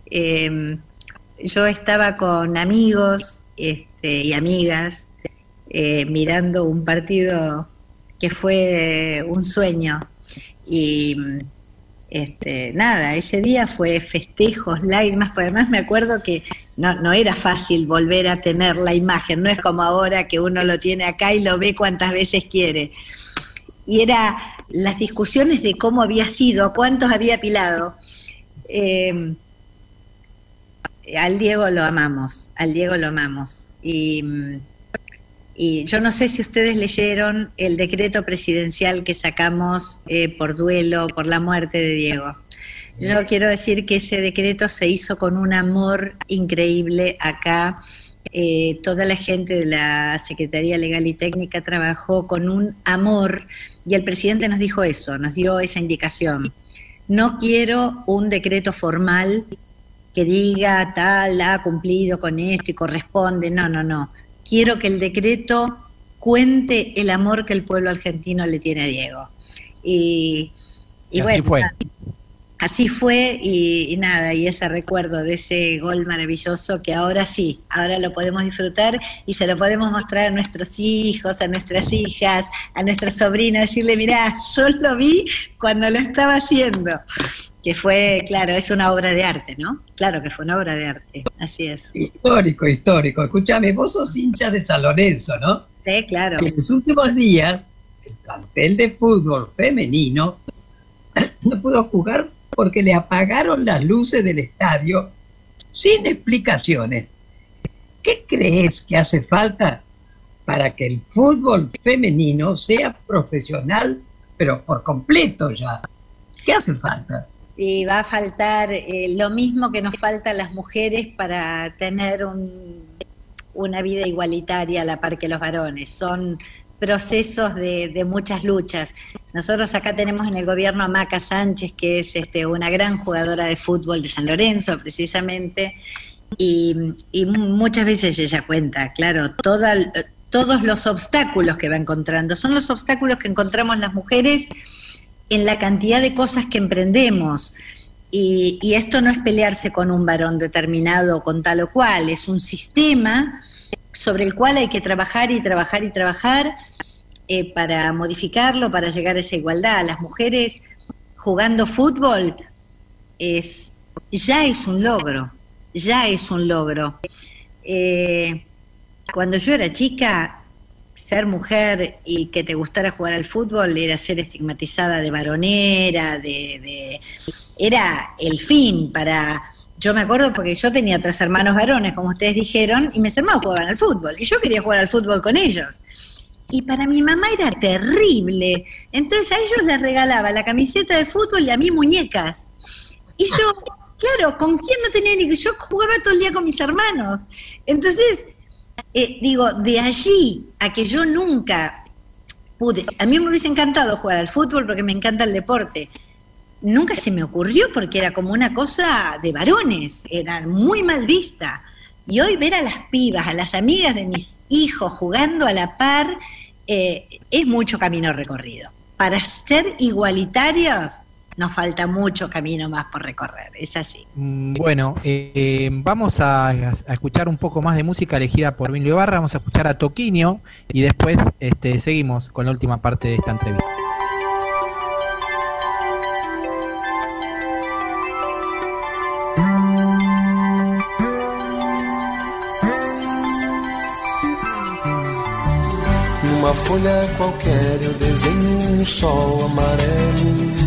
Eh, yo estaba con amigos este, y amigas eh, mirando un partido que fue un sueño y este, nada, ese día fue festejos, lágrimas, pues además me acuerdo que no, no era fácil volver a tener la imagen, no es como ahora que uno lo tiene acá y lo ve cuantas veces quiere. Y era las discusiones de cómo había sido, cuántos había apilado. Eh, al Diego lo amamos, al Diego lo amamos. Y, y yo no sé si ustedes leyeron el decreto presidencial que sacamos eh, por duelo, por la muerte de Diego. Yo quiero decir que ese decreto se hizo con un amor increíble acá. Eh, toda la gente de la Secretaría Legal y Técnica trabajó con un amor y el presidente nos dijo eso, nos dio esa indicación. No quiero un decreto formal que diga tal, ha cumplido con esto y corresponde. No, no, no. Quiero que el decreto cuente el amor que el pueblo argentino le tiene a Diego. Y, y Y así bueno, fue. Así fue y, y nada, y ese recuerdo de ese gol maravilloso que ahora sí, ahora lo podemos disfrutar y se lo podemos mostrar a nuestros hijos, a nuestras hijas, a nuestros sobrinos, decirle, mirá, yo lo vi cuando lo estaba haciendo, que fue, claro, es una obra de arte, ¿no? Claro que fue una obra de arte, así es. Histórico, histórico. Escúchame, vos sos hincha de San Lorenzo, ¿no? Sí, claro. En los últimos días, el plantel de fútbol femenino no pudo jugar porque le apagaron las luces del estadio sin explicaciones. ¿qué crees que hace falta para que el fútbol femenino sea profesional, pero por completo ya? ¿Qué hace falta? Y va a faltar eh, lo mismo que nos falta a las mujeres para tener un- una vida igualitaria a la par que los varones. Son procesos de, de muchas luchas. Nosotros acá tenemos en el gobierno a Maca Sánchez, que es este, una gran jugadora de fútbol de San Lorenzo, precisamente, y, muchas veces ella cuenta, claro, toda, todos los obstáculos que va encontrando. Son los obstáculos que encontramos las mujeres en la cantidad de cosas que emprendemos. Y, esto no es pelearse con un varón determinado, con tal o cual, es un sistema sobre el cual hay que trabajar y trabajar y trabajar eh, para modificarlo, para llegar a esa igualdad. Las mujeres jugando fútbol es, ya es un logro, ya es un logro. Eh, cuando yo era chica, ser mujer y que te gustara jugar al fútbol era ser estigmatizada de varonera, de, de- era el fin para... Yo me acuerdo porque yo tenía tres hermanos varones, como ustedes dijeron, y mis hermanos jugaban al fútbol, y yo quería jugar al fútbol con ellos. Y para mi mamá era terrible. Entonces a ellos les regalaba la camiseta de fútbol y a mí muñecas. Y yo, claro, ¿con quién no tenía ni Yo jugaba todo el día con mis hermanos. Entonces, eh, digo, de allí a que yo nunca pude, a mí me hubiese encantado jugar al fútbol porque me encanta el deporte. Nunca se me ocurrió porque era como una cosa de varones, era muy mal vista. Y hoy ver a las pibas, a las amigas de mis hijos jugando a la par, eh, es mucho camino recorrido. Para ser igualitarios nos falta mucho camino más por recorrer, es así. Mm, Bueno, eh, vamos a, a escuchar un poco más de música elegida por Emilio Ibarra, vamos a escuchar a Toquinho y después este, seguimos con la última parte de esta entrevista. Numa folha qualquer eu desenho um sol amarelo.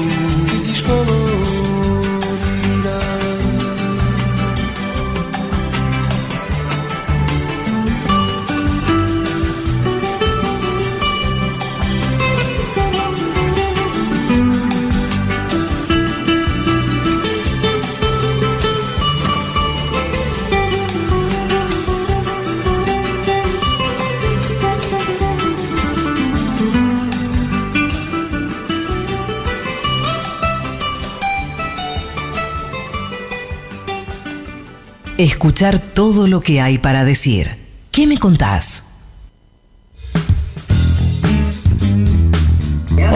Escuchar todo lo que hay para decir. ¿Qué me contás?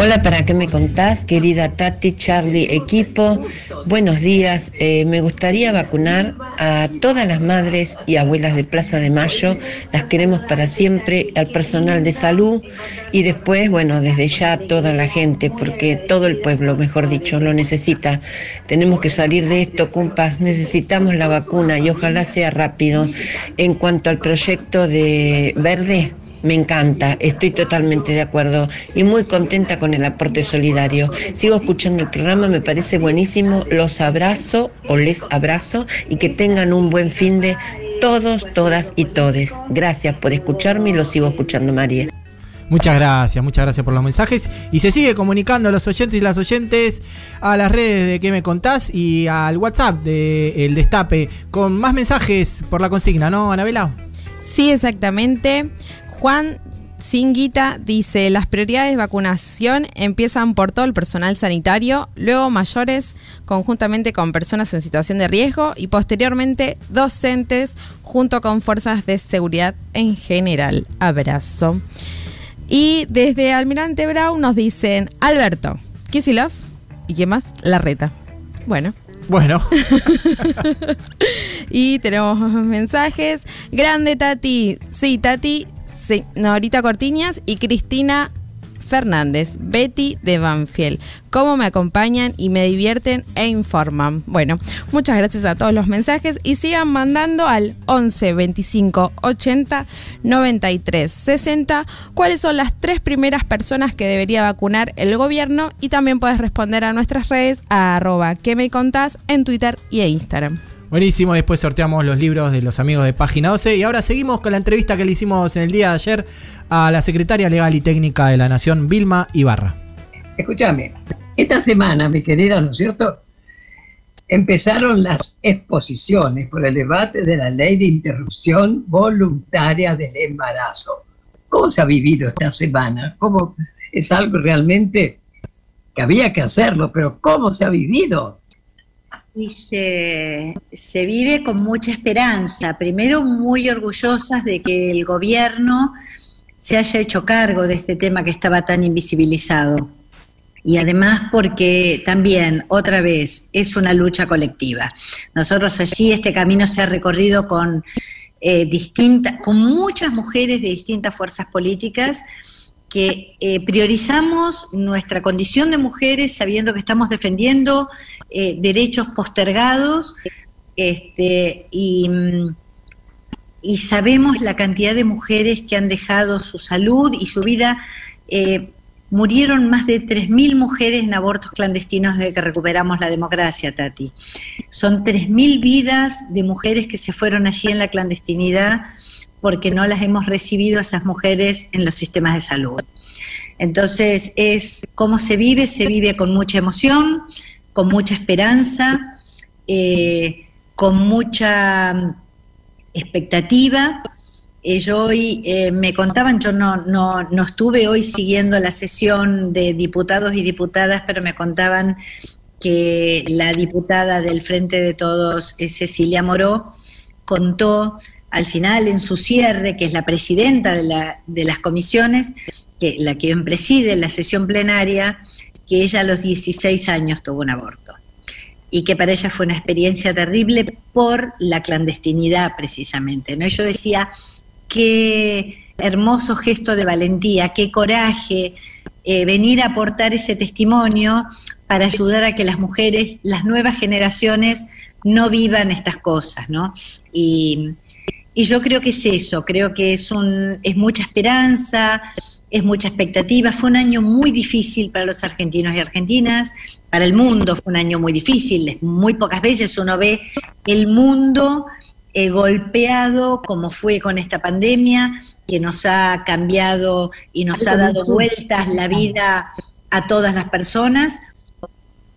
Hola, ¿para qué me contás, querida Tati, Charlie, equipo? Buenos días. Eh, me gustaría vacunar a todas las madres y abuelas de Plaza de Mayo. Las queremos para siempre, al personal de salud y después, bueno, desde ya toda la gente, porque todo el pueblo, mejor dicho, lo necesita. Tenemos que salir de esto, cumpas. Necesitamos la vacuna y ojalá sea rápido. En cuanto al proyecto de verde, me encanta, estoy totalmente de acuerdo y muy contenta con el aporte solidario. Sigo escuchando el programa, me parece buenísimo, los abrazo o les abrazo y que tengan un buen fin de todos, todas y todes. Gracias por escucharme y lo sigo escuchando, María. Muchas gracias, muchas gracias por los mensajes. Y se sigue comunicando a los oyentes y las oyentes a las redes de que me contás y al WhatsApp de El Destape con más mensajes por la consigna, ¿no, Anabela? Sí, exactamente. Juan Singuita dice, las prioridades de vacunación empiezan por todo el personal sanitario, luego mayores conjuntamente con personas en situación de riesgo y posteriormente docentes junto con fuerzas de seguridad en general. Abrazo. Y desde Almirante Brown nos dicen, Alberto, Kisilov y qué más, La Reta. Bueno. Bueno. y tenemos mensajes. Grande Tati. Sí, Tati. Sí, Norita Cortiñas y Cristina Fernández, Betty de Banfield. Cómo me acompañan y me divierten e informan. Bueno, muchas gracias a todos los mensajes y sigan mandando al 11 25 80 93 60 cuáles son las tres primeras personas que debería vacunar el gobierno y también puedes responder a nuestras redes a arroba que me contás en Twitter y en Instagram. Buenísimo, después sorteamos los libros de los amigos de Página 12 y ahora seguimos con la entrevista que le hicimos en el día de ayer a la secretaria legal y técnica de la Nación, Vilma Ibarra. Escúchame, esta semana, mi querida, ¿no es cierto? Empezaron las exposiciones por el debate de la ley de interrupción voluntaria del embarazo. ¿Cómo se ha vivido esta semana? ¿Cómo es algo realmente que había que hacerlo, pero cómo se ha vivido? Y se, se vive con mucha esperanza. Primero, muy orgullosas de que el gobierno se haya hecho cargo de este tema que estaba tan invisibilizado. Y además porque también, otra vez, es una lucha colectiva. Nosotros allí este camino se ha recorrido con, eh, con muchas mujeres de distintas fuerzas políticas que eh, priorizamos nuestra condición de mujeres sabiendo que estamos defendiendo eh, derechos postergados este, y, sabemos la cantidad de mujeres que han dejado su salud y su vida. Eh, murieron más de 3.000 mujeres en abortos clandestinos desde que recuperamos la democracia, Tati. Son 3.000 vidas de mujeres que se fueron allí en la clandestinidad porque no las hemos recibido esas mujeres en los sistemas de salud. Entonces, es cómo se vive, se vive con mucha emoción, con mucha esperanza, eh, con mucha mm, expectativa. yo hoy eh, me contaban, yo no, no, no estuve hoy siguiendo la sesión de diputados y diputadas, pero me contaban que la diputada del Frente de Todos, Cecilia Moró, contó al final en su cierre, que es la presidenta de, la- de las comisiones, que la que preside la sesión plenaria, que ella a los 16 años tuvo un aborto y que para ella fue una experiencia terrible por la clandestinidad precisamente. ¿no? Yo decía, qué hermoso gesto de valentía, qué coraje eh, venir a aportar ese testimonio para ayudar a que las mujeres, las nuevas generaciones, no vivan estas cosas, ¿no? Y, y yo creo que es eso, creo que es, un, es mucha esperanza, es mucha expectativa. Fue un año muy difícil para los argentinos y argentinas, para el mundo fue un año muy difícil. Muy pocas veces uno ve el mundo eh, golpeado como fue con esta pandemia, que nos ha cambiado y nos ha dado vueltas la vida a todas las personas,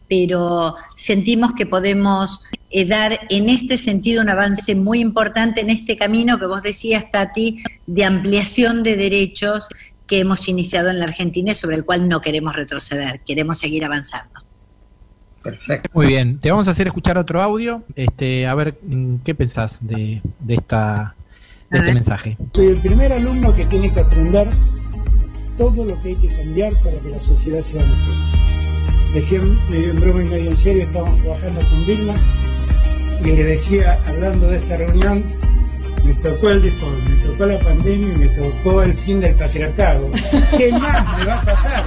pero sentimos que podemos eh, dar en este sentido un avance muy importante en este camino que vos decías, Tati, de ampliación de derechos que hemos iniciado en la Argentina y sobre el cual no queremos retroceder, queremos seguir avanzando. Muy bien, te vamos a hacer escuchar otro audio. Este, a ver mm, qué pensás de, de esta de este mensaje. Soy el primer alumno que tiene que aprender todo lo que hay que cambiar para que la sociedad sea mejor. Recién, medio en broma y medio en serio, estábamos trabajando con Vilma y le decía, hablando de esta reunión, me tocó el default, me tocó la pandemia y me tocó el fin del patriarcado. ¿Qué más me va a pasar?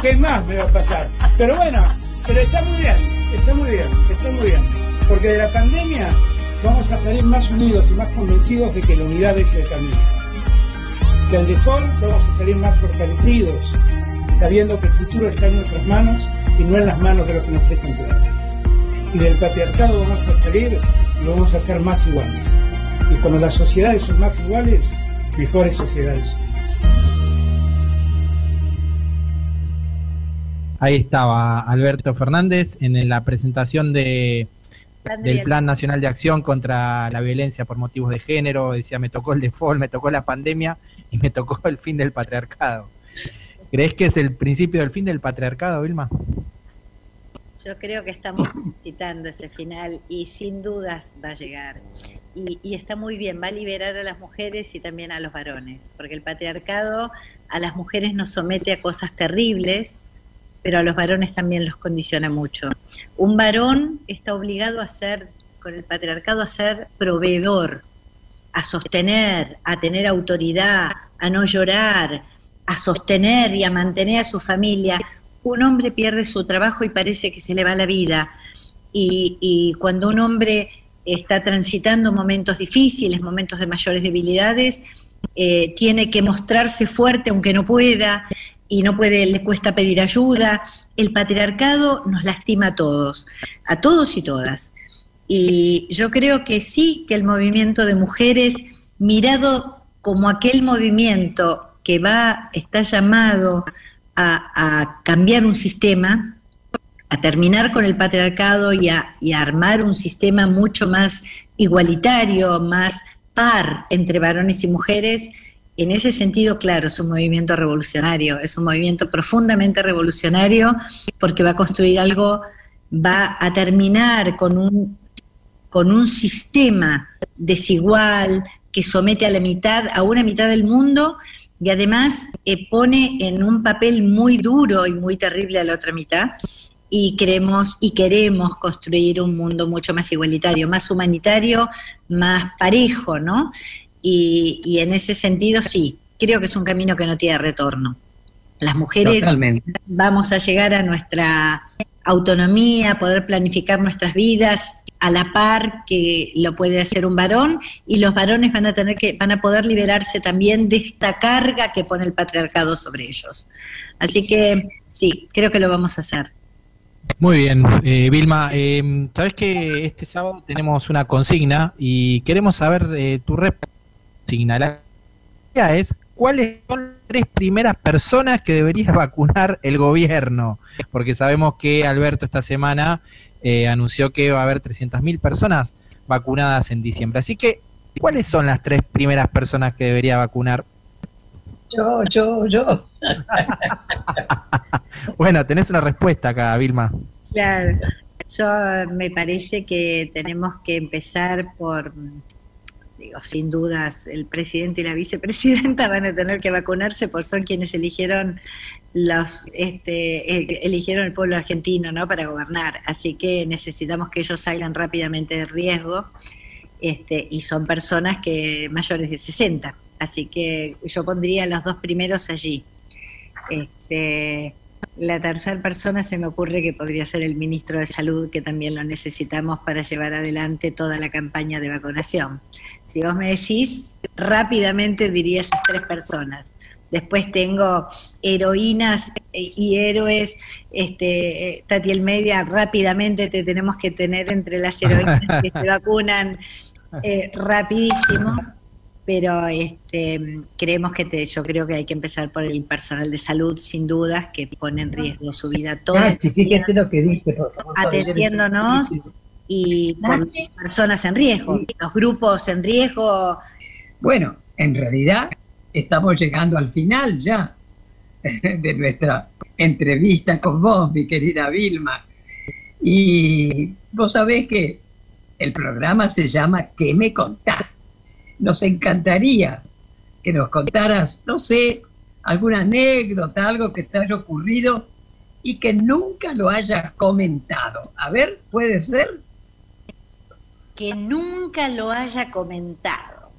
¿Qué más me va a pasar? Pero bueno, pero está muy bien, está muy bien, está muy bien. Porque de la pandemia vamos a salir más unidos y más convencidos de que la unidad es el camino. Del default vamos a salir más fortalecidos, sabiendo que el futuro está en nuestras manos y no en las manos de los que nos prestan. Y del patriarcado vamos a salir y vamos a hacer más iguales. Y cuando las sociedades son más iguales, mejores sociedades. Ahí estaba Alberto Fernández en la presentación de, Plan de del. Plan Nacional de Acción contra la Violencia por Motivos de Género. Decía, me tocó el default, me tocó la pandemia y me tocó el fin del patriarcado. ¿Crees que es el principio del fin del patriarcado, Vilma? Yo creo que estamos citando ese final y sin dudas va a llegar. Y, y está muy bien, va a liberar a las mujeres y también a los varones, porque el patriarcado a las mujeres nos somete a cosas terribles, pero a los varones también los condiciona mucho. Un varón está obligado a ser, con el patriarcado, a ser proveedor, a sostener, a tener autoridad, a no llorar, a sostener y a mantener a su familia. Un hombre pierde su trabajo y parece que se le va la vida. Y, y cuando un hombre está transitando momentos difíciles, momentos de mayores debilidades, eh, tiene que mostrarse fuerte aunque no pueda y no puede, le cuesta pedir ayuda. El patriarcado nos lastima a todos, a todos y todas. Y yo creo que sí, que el movimiento de mujeres, mirado como aquel movimiento que va, está llamado a, a cambiar un sistema, a terminar con el patriarcado y a, y armar un sistema mucho más igualitario, más par entre varones y mujeres, en ese sentido, claro, es un movimiento revolucionario, es un movimiento profundamente revolucionario porque va a construir algo, va a terminar con un, con un sistema desigual que somete a la mitad, a una mitad del mundo y además eh, pone en un papel muy duro y muy terrible a la otra mitad y queremos y queremos construir un mundo mucho más igualitario, más humanitario, más parejo, ¿no? Y, y en ese sentido sí, creo que es un camino que no tiene retorno. Las mujeres Totalmente. vamos a llegar a nuestra autonomía, poder planificar nuestras vidas a la par que lo puede hacer un varón y los varones van a tener que van a poder liberarse también de esta carga que pone el patriarcado sobre ellos. Así que sí, creo que lo vamos a hacer. Muy bien, eh, Vilma, eh, sabes que este sábado tenemos una consigna y queremos saber eh, tu respuesta. La idea es cuáles son las tres primeras personas que debería vacunar el gobierno, porque sabemos que Alberto esta semana eh, anunció que va a haber 300.000 personas vacunadas en diciembre. Así que, ¿cuáles son las tres primeras personas que debería vacunar? Yo, yo, yo. Bueno, tenés una respuesta acá, Vilma. Claro, yo me parece que tenemos que empezar por digo, sin dudas el presidente y la vicepresidenta van a tener que vacunarse porque son quienes eligieron los este, eh, eligieron el pueblo argentino no para gobernar así que necesitamos que ellos salgan rápidamente de riesgo este, y son personas que mayores de 60 así que yo pondría los dos primeros allí este, la tercera persona se me ocurre que podría ser el ministro de Salud, que también lo necesitamos para llevar adelante toda la campaña de vacunación. Si vos me decís, rápidamente diría esas tres personas. Después tengo heroínas y héroes, este, Tati el Media, rápidamente te tenemos que tener entre las heroínas que se vacunan eh, rapidísimo pero este, creemos que te, yo creo que hay que empezar por el personal de salud, sin dudas, que pone en riesgo su vida toda. Ah, fíjate lo que dice, por favor, atendiéndonos y con personas en riesgo, los grupos en riesgo. Bueno, en realidad estamos llegando al final ya de nuestra entrevista con vos, mi querida Vilma. Y vos sabés que el programa se llama ¿Qué me contás? Nos encantaría que nos contaras, no sé, alguna anécdota, algo que te haya ocurrido y que nunca lo hayas comentado. A ver, ¿puede ser? Que nunca lo haya comentado.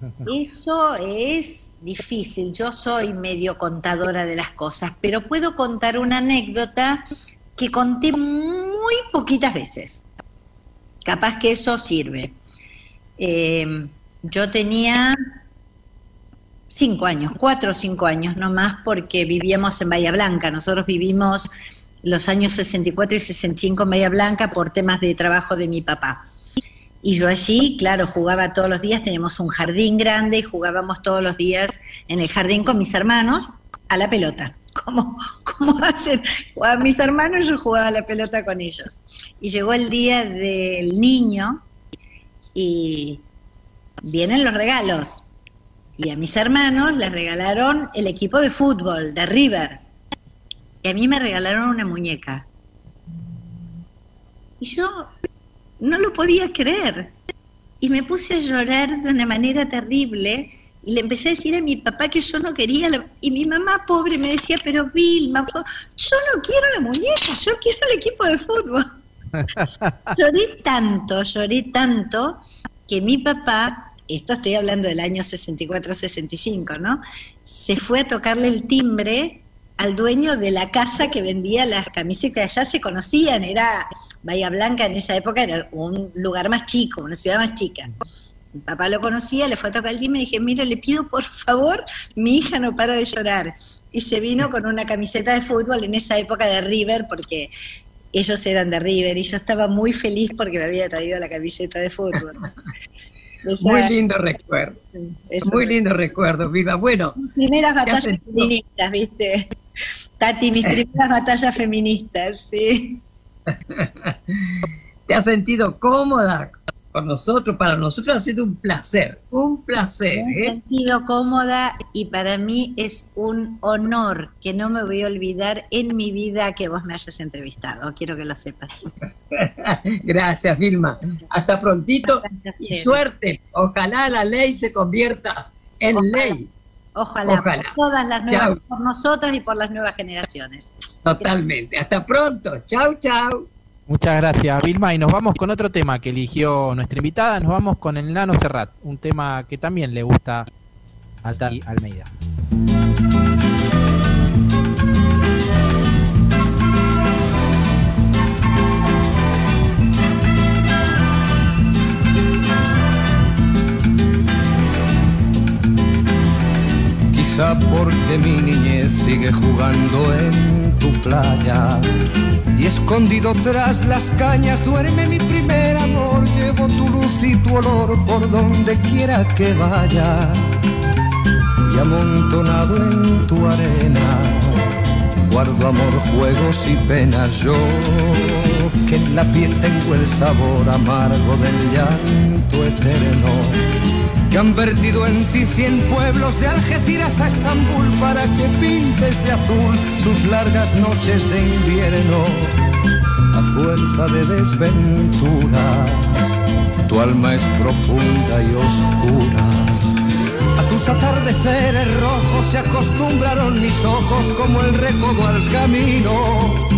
Eso es difícil. Yo soy medio contadora de las cosas, pero puedo contar una anécdota que conté muy poquitas veces. Capaz que eso sirve. Eh, yo tenía cinco años, cuatro o cinco años no más, porque vivíamos en Bahía Blanca. Nosotros vivimos los años 64 y 65 en Bahía Blanca por temas de trabajo de mi papá. Y yo allí, claro, jugaba todos los días, teníamos un jardín grande y jugábamos todos los días en el jardín con mis hermanos a la pelota. Como, como hacen mis hermanos, yo jugaba a la pelota con ellos. Y llegó el día del niño y vienen los regalos. Y a mis hermanos les regalaron el equipo de fútbol de River. Y a mí me regalaron una muñeca. Y yo no lo podía creer. Y me puse a llorar de una manera terrible. Y le empecé a decir a mi papá que yo no quería. Y mi mamá, pobre, me decía, pero Vilma, yo no quiero la muñeca, yo quiero el equipo de fútbol. lloré tanto, lloré tanto, que mi papá esto estoy hablando del año 64-65, ¿no? Se fue a tocarle el timbre al dueño de la casa que vendía las camisetas, ya se conocían, era Bahía Blanca en esa época era un lugar más chico, una ciudad más chica. Mi papá lo conocía, le fue a tocar el timbre y dije, mira, le pido por favor, mi hija no para de llorar. Y se vino con una camiseta de fútbol en esa época de River, porque ellos eran de River, y yo estaba muy feliz porque me había traído la camiseta de fútbol. muy lindo recuerdo. muy lindo recuerdo, viva. Bueno. Primeras batallas feministas, ¿viste? Tati, mis primeras batallas feministas, sí. ¿Te has sentido cómoda con nosotros? Para nosotros ha sido un placer, un placer. Me he ¿eh? sentido cómoda y para mí es un honor que no me voy a olvidar en mi vida que vos me hayas entrevistado. Quiero que lo sepas. Gracias, Vilma. Hasta prontito y suerte. Ojalá la ley se convierta en ley. Ojalá, Por todas las nuevas, por nosotras y por las nuevas generaciones. Totalmente. Hasta pronto. Chau, chau. Muchas gracias, Vilma. Y nos vamos con otro tema que eligió nuestra invitada. Nos vamos con el Nano Serrat, un tema que también le gusta a Tati Almeida. Quizá porque mi niñez sigue jugando en tu playa y escondido tras las cañas duerme mi primer amor. Llevo tu luz y tu olor por donde quiera que vaya y amontonado en tu arena guardo amor, juegos y penas. Yo que en la piel tengo el sabor amargo del llanto eterno que han vertido en ti cien pueblos de Algeciras a Estambul para que pintes de azul sus largas noches de invierno a fuerza de desventuras. Tu alma es profunda y oscura. A tus atardeceres rojos se acostumbraron mis ojos como el recodo al camino.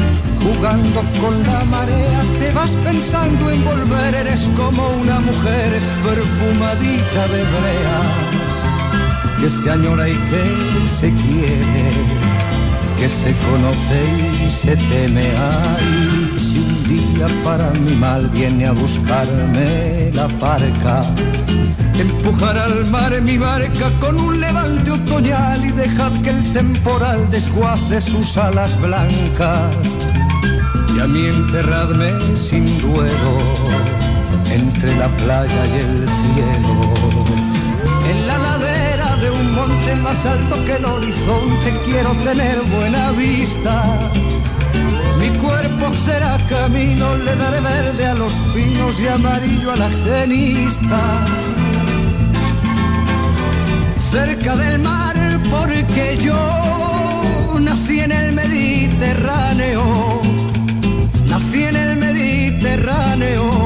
Jugando con la marea, te vas pensando en volver, eres como una mujer perfumadita de brea que se añora y que se quiere, que se conoce y se teme. Ay, si un día para mi mal viene a buscarme la parca, empujar al mar mi barca con un levante otoñal y dejad que el temporal desguace sus alas blancas. A mí enterradme sin duelo entre la playa y el cielo. En la ladera de un monte más alto que el horizonte quiero tener buena vista. Mi cuerpo será camino, le daré verde a los pinos y amarillo a la genista. Cerca del mar porque yo nací en el Mediterráneo. Mediterráneo.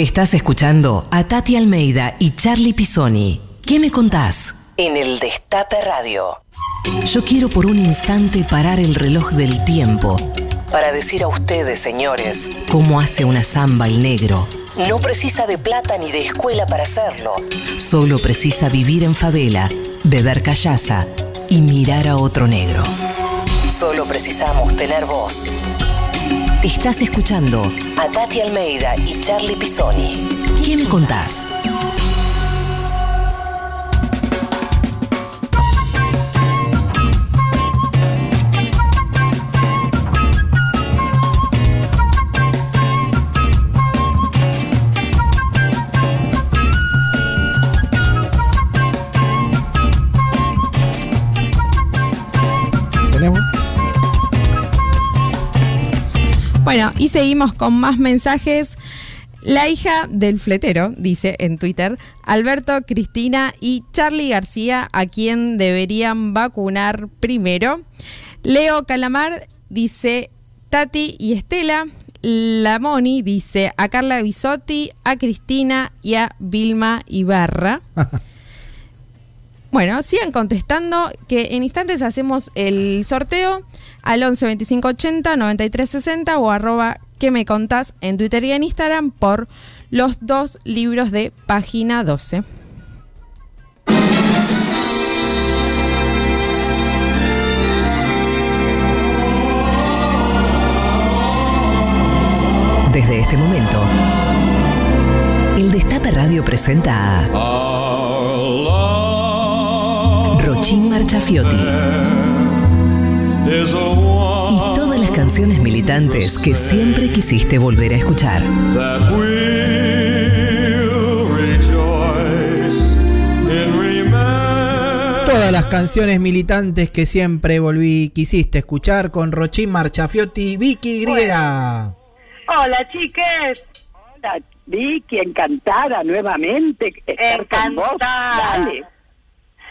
Estás escuchando a Tati Almeida y Charlie Pisoni. ¿Qué me contás? En el Destape Radio. Yo quiero por un instante parar el reloj del tiempo para decir a ustedes, señores, cómo hace una samba el negro. No precisa de plata ni de escuela para hacerlo. Solo precisa vivir en favela, beber callaza y mirar a otro negro. Solo precisamos tener voz. Estás escuchando a Tati Almeida y Charlie Pisoni. ¿Qué me contás? Bueno, y seguimos con más mensajes. La hija del fletero, dice en Twitter, Alberto, Cristina y Charlie García, a quien deberían vacunar primero. Leo Calamar dice Tati y Estela. La Moni dice a Carla Bisotti, a Cristina y a Vilma Ibarra. Bueno, sigan contestando que en instantes hacemos el sorteo al 11 25 80 93 60 o arroba que me contás en Twitter y en Instagram por los dos libros de página 12. Desde este momento, el Destape Radio presenta a Rochín Marchafiotti y todas las canciones militantes que siempre quisiste volver a escuchar. Todas las canciones militantes que siempre volví, quisiste escuchar con Rochín Marchafiotti, Vicky Griera. Hola, chiques. Hola, Vicky, encantada nuevamente. estar con vos. Encantada. Dale.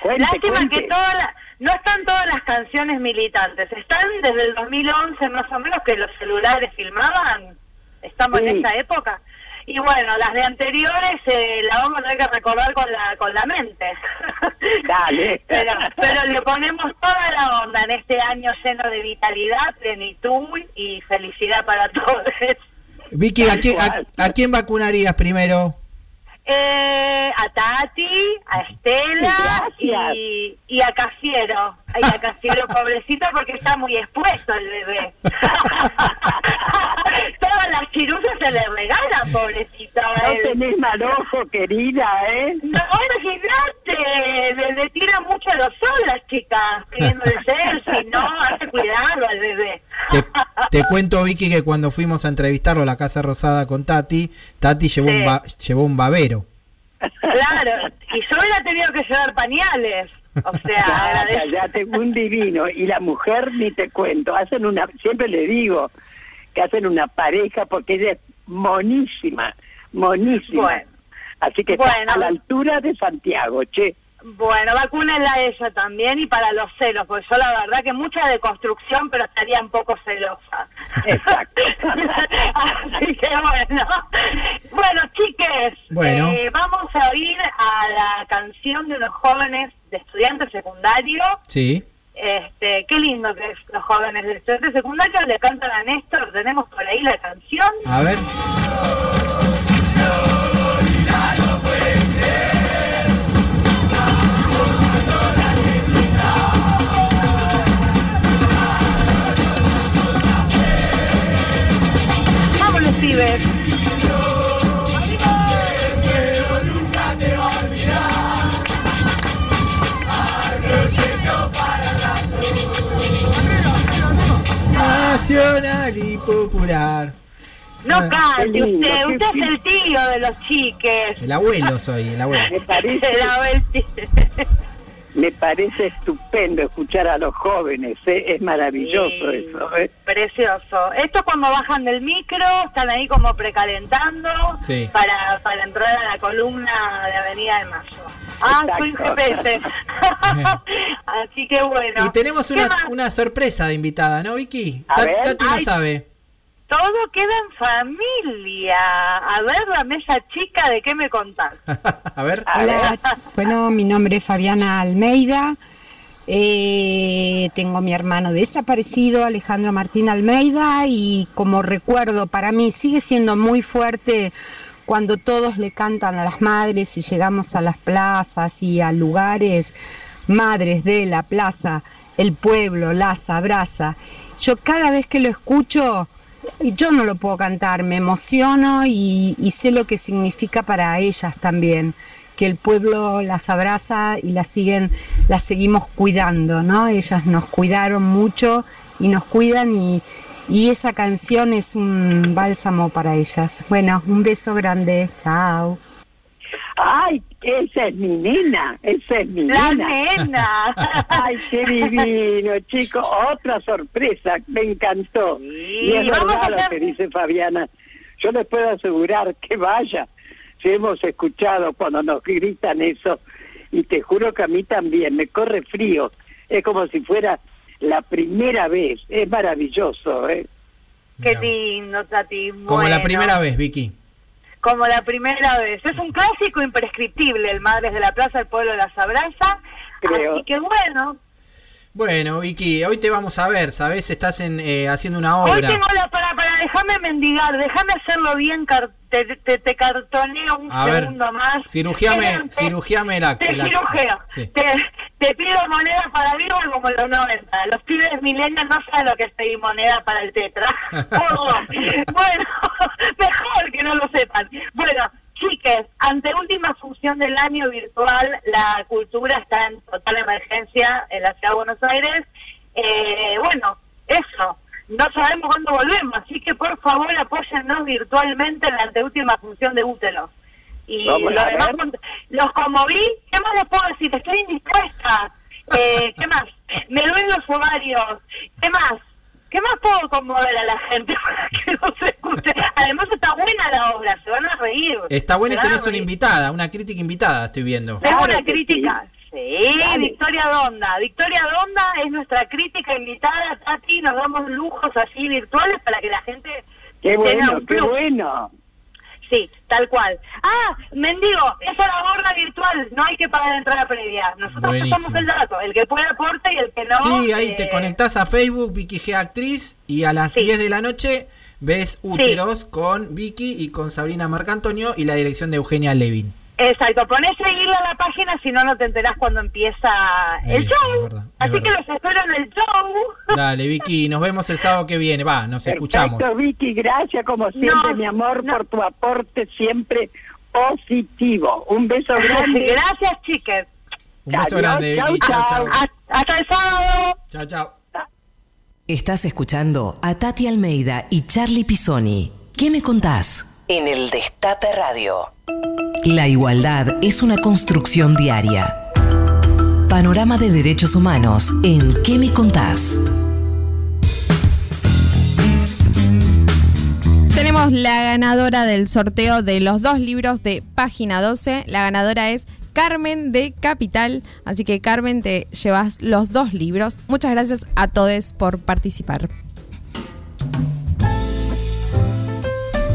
Cuente, Lástima cuente. que todas la- no están todas las canciones militantes. Están desde el 2011 más o menos que los celulares filmaban. Estamos en esa época. Y bueno, las de anteriores eh, las vamos a tener que recordar con la con la mente. Dale. pero, pero le ponemos toda la onda en este año lleno de vitalidad, plenitud y felicidad para todos. Vicky, ¿a quién, a- a quién vacunarías primero? Eh, a Tati, a Estela y, y a Cafiero. Y a Cafiero, pobrecito, porque está muy expuesto el bebé. Todas las chiruzas se le regalan, pobrecito. a No él. tenés mal ojo, querida, ¿eh? No, imagínate, le, le tira mucho a los sol las chicas, pidiéndole selfie, no, hay que cuidarlo al bebé. Te, te cuento, Vicky, que cuando fuimos a entrevistarlo a la Casa Rosada con Tati, Tati llevó, Sí. un, ba- llevó un babero. Claro, y yo hubiera tenido que llevar pañales. O sea, Ya, un divino. Y la mujer, ni te cuento, hacen una, siempre le digo que hacen una pareja porque ella es monísima, monísima. Bueno. Así que está a la altura de Santiago, che. Bueno, vacúnenla a ella también y para los celos, porque yo la verdad que mucha de construcción, pero estaría un poco celosa. Exacto. Así que bueno. Bueno, chiques, Bueno. eh, vamos a oír a la canción de unos jóvenes de estudiantes secundarios. Sí. Este, qué lindo que es los jóvenes de estudiantes secundarios le cantan a Néstor, tenemos por ahí la canción. A ver. Nacional y popular. No Ah, cante usted, usted es el tío de los chiques. El abuelo soy, el abuelo. Me parece, El el tío. Me parece estupendo escuchar a los jóvenes, ¿eh? es maravilloso Sí. eso. ¿eh? Precioso. Esto cuando bajan del micro, están ahí como precalentando Sí. para, para entrar a la columna de Avenida de Mayo. Ah, soy Exacto. GPS. Así que bueno. Y tenemos ¿Qué una, una sorpresa de invitada, ¿no, Vicky? A Ta- ver. Tati no sabe. Todo queda en familia. A ver, la mesa chica, ¿de qué me contás? A ver. A ver. Hola, bueno, mi nombre es Fabiana Almeida. Eh, tengo mi hermano desaparecido, Alejandro Martín Almeida, y como recuerdo para mí sigue siendo muy fuerte cuando todos le cantan a las madres y llegamos a las plazas y a lugares, madres de la plaza, el pueblo las abraza. Yo cada vez que lo escucho, y yo no lo puedo cantar, me emociono y, sé lo que significa para ellas también, que el pueblo las abraza y las siguen, las seguimos cuidando, ¿no? Ellas nos cuidaron mucho y nos cuidan y, y esa canción es un bálsamo para ellas. Bueno, un beso grande, chao. Ay, esa es mi nena, esa es mi La nena. nena. Ay, qué divino, chico. Otra sorpresa, me encantó. y es verdad a lo que dice Fabiana. Yo les puedo asegurar que vaya, si hemos escuchado cuando nos gritan eso, y te juro que a mí también me corre frío. Es como si fuera la primera vez. Es maravilloso, ¿eh? Qué lindo, Tati. Como la Bueno, primera vez, Vicky. Como la primera vez. Es un clásico imprescriptible, el Madres de la Plaza, el pueblo las abraza. Creo. Así que bueno, Bueno, Vicky, hoy te vamos a ver, ¿sabes? Estás en, eh, haciendo una hoy obra. tengo la para, para, déjame mendigar, déjame hacerlo bien, car- te, te, te cartoneo un A ver, segundo más. Cirugiame. Te. Sí. Te, pido moneda para vivo como los 90. Los pibes milenios no saben lo que es pedir moneda para el tetra. Bueno, mejor que no lo sepan. Bueno, chiques, ante última función del año virtual, la cultura está en total emergencia en la ciudad de Buenos Aires. Eh, bueno, eso. No sabemos cuándo volvemos, así que por favor apóyennos virtualmente en la anteúltima función de Útero. Y Vamos lo demás, los conmoví. ¿Qué más les puedo decir? Estoy indispuesta. Eh, ¿Qué más? Me duelen los ovarios. ¿Qué más? ¿Qué más puedo conmover a la gente para que no se escuche? Además está buena la obra, se van a reír. Está bueno y tenés una invitada, una crítica invitada, estoy viendo. Tengo Claro una crítica. Sí, Dale. Victoria Donda. Victoria Donda es nuestra crítica invitada, Tati. Nos damos lujos así virtuales para que la gente Qué tenga bueno, qué bueno. Sí, tal cual. Ah, mendigo, esa es la gorra virtual, no hay que pagar entrada previa. Nosotros pasamos el dato, el que puede aporte y el que no. Sí, ahí eh, te conectás a Facebook, Vicky G Actriz, y a las Sí. 10 de la noche ves Úteros con Vicky y con Sabrina Marcantonio y la dirección de Eugenia Levin. Exacto, ponés seguirle a la página, si no, no te enterás cuando empieza el show. es verdad, es Así que los espero en el show. Dale, Vicky, nos vemos el sábado que viene. Va, nos escuchamos. Perfecto, Vicky, gracias como siempre, No, mi amor, por tu aporte siempre positivo. Un beso grande. Gracias, chiques. Un beso Adiós, grande, chau, Vicky. Chau, chau. chau. Hasta el sábado. Chao, chao. Estás escuchando a Tati Almeida y Charlie Pisoni. ¿Qué me contás? En el Destape Radio. La igualdad es una construcción diaria. Panorama de derechos humanos en ¿Qué me contás? Tenemos la ganadora del sorteo de los dos libros de página 12. La ganadora es Carmen de Capital. Así que Carmen, te llevas los dos libros. Muchas gracias a todos por participar.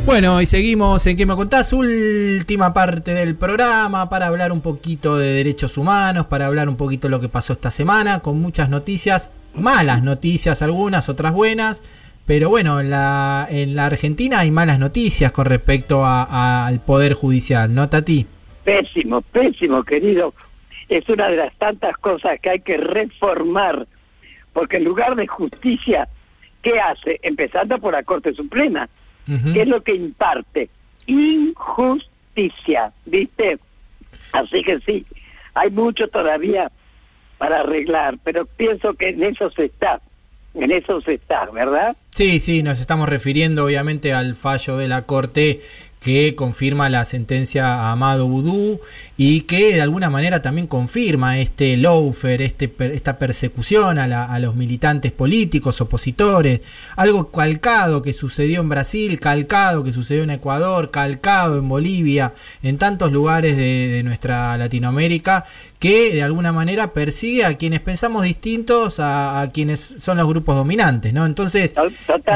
Bueno, y seguimos en ¿Qué me contás? Última parte del programa para hablar un poquito de derechos humanos, para hablar un poquito de lo que pasó esta semana, con muchas noticias, malas noticias algunas, otras buenas. Pero bueno, en la, en la Argentina hay malas noticias con respecto a- al Poder Judicial, ¿no, Tati? Pésimo, pésimo, querido. Es una de las tantas cosas que hay que reformar, porque en lugar de justicia, ¿qué hace? Empezando por la Corte Suprema, ¿qué es lo que imparte? Injusticia, ¿viste? Así que sí, hay mucho todavía para arreglar, pero pienso que en eso se está, en eso se está, ¿verdad? Sí, sí, nos estamos refiriendo obviamente al fallo de la Corte que confirma la sentencia a Amado Vudú y que de alguna manera también confirma este lawfare, este, esta persecución a, la- a los militantes políticos, opositores, algo calcado que sucedió en Brasil, calcado que sucedió en Ecuador, calcado en Bolivia, en tantos lugares de nuestra Latinoamérica, que de alguna manera persigue a quienes pensamos distintos a, a quienes son los grupos dominantes, ¿no? Entonces,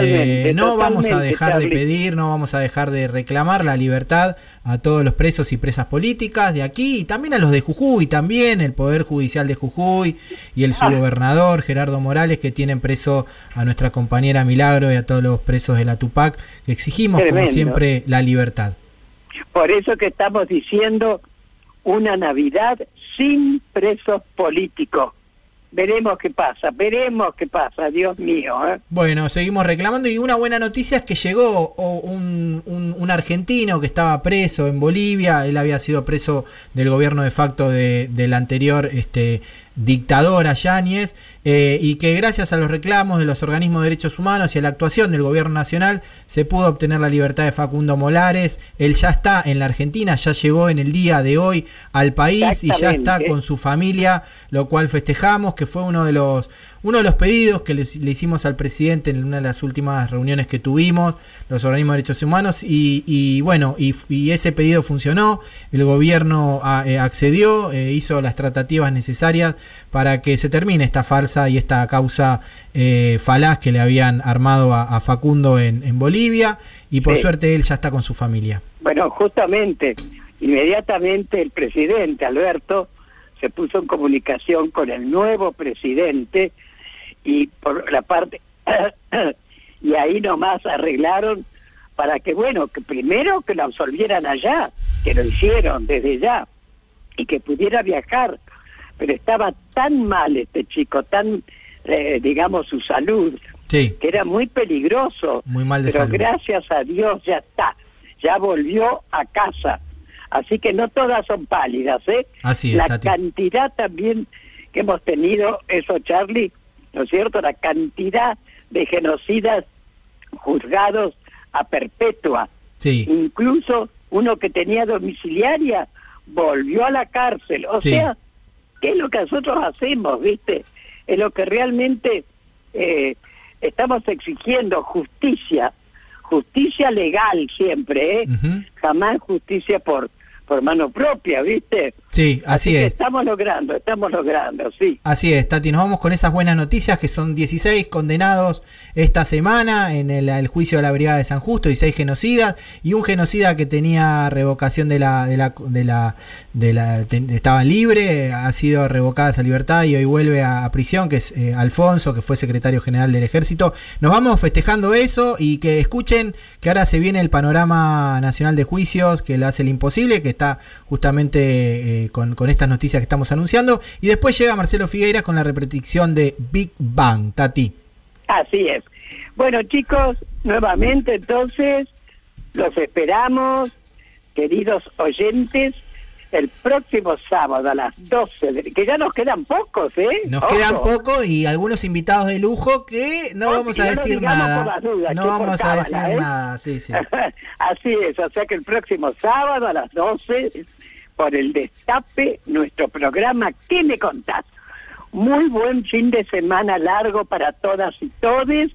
eh, no vamos a dejar de pedir, no vamos a dejar de reclamar la libertad a todos los presos y presas políticas de aquí y también a los de Jujuy, también el Poder Judicial de Jujuy y el subgobernador Gerardo Morales que tienen preso a nuestra compañera Milagro y a todos los presos de la Tupac, que exigimos como siempre la libertad. Por eso que estamos diciendo una Navidad sin presos políticos. Veremos qué pasa, veremos qué pasa, Dios mío. ¿eh? Bueno, seguimos reclamando y una buena noticia es que llegó un, un- un argentino que estaba preso en Bolivia, él había sido preso del gobierno de facto de- del anterior este, dictador Yáñez, eh, y que gracias a los reclamos de los organismos de derechos humanos y a la actuación del gobierno nacional se pudo obtener la libertad de Facundo Molares, él ya está en la Argentina, ya llegó en el día de hoy al país y ya está con su familia, lo cual festejamos, que fue uno de los uno de los pedidos que le, le hicimos al presidente en una de las últimas reuniones que tuvimos, los organismos de derechos humanos, y, y bueno, y, y ese pedido funcionó, el gobierno a- eh, accedió, eh, hizo las tratativas necesarias para que se termine esta farsa y esta causa eh, falaz que le habían armado a, a Facundo en, en Bolivia, y por Sí. suerte él ya está con su familia. Bueno, justamente, inmediatamente el presidente Alberto se puso en comunicación con el nuevo presidente y por la parte y ahí nomás arreglaron para que bueno que primero que lo absolvieran allá que lo hicieron desde ya y que pudiera viajar pero estaba tan mal este chico tan eh, digamos su salud Sí. que era muy peligroso Muy mal de pero salud. gracias a Dios ya está ya volvió a casa así que no todas son pálidas eh Así es, la Tati. cantidad también que hemos tenido, eso Charlie, ¿no es cierto? La cantidad de genocidas juzgados a perpetua. Sí. Incluso uno que tenía domiciliaria volvió a la cárcel. O Sí. sea, ¿qué es lo que nosotros hacemos, viste? Es lo que realmente eh, estamos exigiendo, justicia, justicia legal siempre, ¿eh? Jamás justicia por, por mano propia, ¿viste? Sí, así, es. Estamos logrando, estamos logrando, sí. Así es, Tati. Nos vamos con esas buenas noticias que son 16 condenados esta semana en el, el juicio de la Brigada de San Justo, 16 genocidas y un genocida que tenía revocación de la, de la, de la, de la ten- estaba libre, ha sido revocada esa libertad y hoy vuelve a, a prisión, que es eh, Alfonso, que fue secretario general del Ejército. Nos vamos festejando eso y que escuchen que ahora se viene el panorama nacional de juicios, que lo hace el imposible, que está justamente eh, con, con estas noticias que estamos anunciando. Y después llega Marcelo Figueira con la repetición de Big Bang, Tati. Así es. Bueno, chicos, nuevamente entonces los esperamos, queridos oyentes, el próximo sábado a las 12, de- que ya nos quedan pocos, ¿eh? Nos Ojo. quedan pocos y algunos invitados de lujo que no No, vamos a decir nada. dudas, no vamos a decir ¿eh? nada, sí, sí. Así es, o sea que el próximo sábado a las 12, por el Destape, nuestro programa ¿Qué me contás? Muy buen fin de semana largo para todas y todes.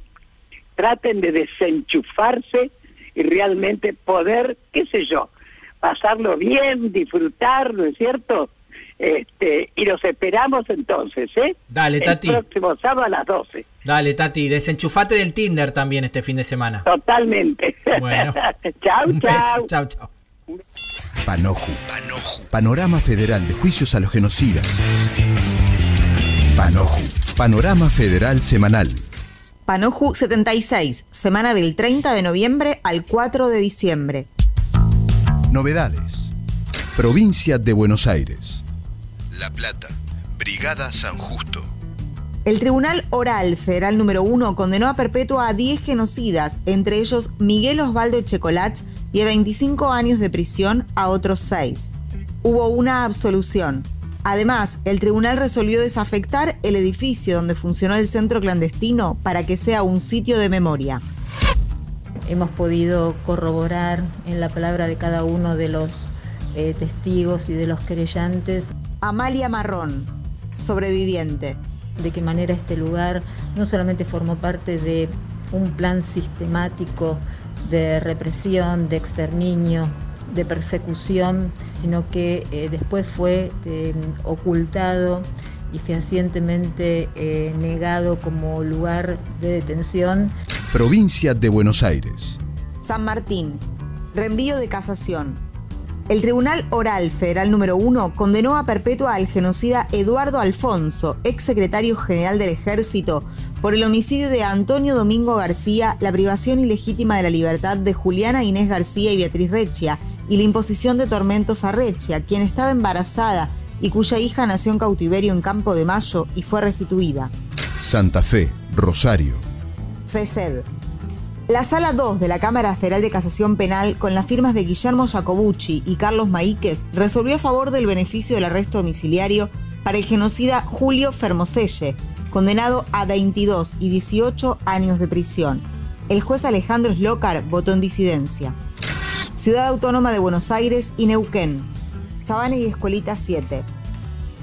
Traten de desenchufarse y realmente poder, qué sé yo, pasarlo bien, disfrutar, ¿no es cierto? Este, y los esperamos entonces, ¿eh? Dale, el Tati. próximo sábado a las 12. Dale, Tati, desenchufate del Tinder también este fin de semana. Totalmente. Bueno. chau, Un beso. chau. Chau, chau. Panoju. Panorama Federal de Juicios a los Genocidas. Panoju. Panorama Federal Semanal. Panoju 76, semana del 30 de noviembre al 4 de diciembre. Novedades. Provincia de Buenos Aires. La Plata. Brigada San Justo. El Tribunal Oral Federal número 1 condenó a perpetua a 10 genocidas, entre ellos Miguel Osvaldo Checolats, y a 25 años de prisión a otros 6. Hubo una absolución. Además, el tribunal resolvió desafectar el edificio donde funcionó el centro clandestino para que sea un sitio de memoria. Hemos podido corroborar en la palabra de cada uno de los eh, testigos y de los querellantes Amalia Marrón, sobreviviente. de qué manera este lugar no solamente formó parte de un plan sistemático de represión, de exterminio, de persecución, sino que eh, después fue eh, ocultado y fehacientemente eh, negado como lugar de detención Provincia de Buenos Aires. San Martín. Reenvío de casación. El Tribunal Oral Federal número 1 condenó a perpetua al genocida Eduardo Alfonso, ex secretario general del Ejército, por el homicidio de Antonio Domingo García, la privación ilegítima de la libertad de Juliana Inés García y Beatriz Rechia, y la imposición de tormentos a Rechia, quien estaba embarazada y cuya hija nació en cautiverio en Campo de Mayo y fue restituida. Santa Fe. Rosario. FESED. La Sala 2 de la Cámara Federal de Casación Penal, con las firmas de Guillermo Jacobucci y Carlos Maíquez, resolvió a favor del beneficio del arresto domiciliario para el genocida Julio Fermoselle, condenado a 22 y 18 años de prisión. El juez Alejandro Slocar votó en disidencia. Ciudad Autónoma de Buenos Aires y Neuquén. Chavane y Escuelita 7.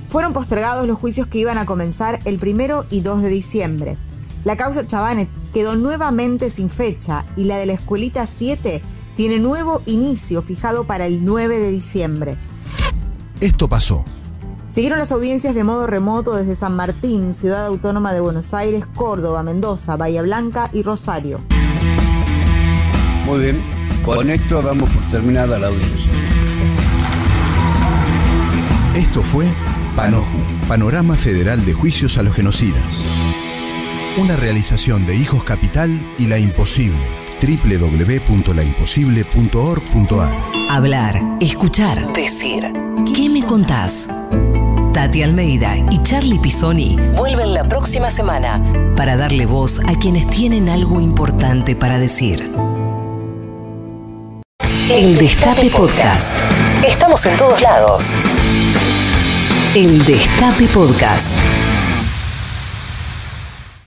Fueron postergados los juicios que iban a comenzar el primero y 2 de diciembre. La causa Chavane quedó nuevamente sin fecha y la de la Escuelita 7 tiene nuevo inicio fijado para el 9 de diciembre. Esto pasó. Siguieron las audiencias de modo remoto desde San Martín, Ciudad Autónoma de Buenos Aires, Córdoba, Mendoza, Bahía Blanca y Rosario. Muy bien, con esto damos por terminada la audiencia. Esto fue Panoju. Panorama Federal de Juicios a los Genocidas. Una realización de Hijos Capital y La Imposible. www.laimposible.org.ar Hablar, escuchar, decir. ¿Qué me contás? Tati Almeida y Charlie Pisoni vuelven la próxima semana para darle voz a quienes tienen algo importante para decir. El Destape Podcast. Estamos en todos lados. El Destape Podcast.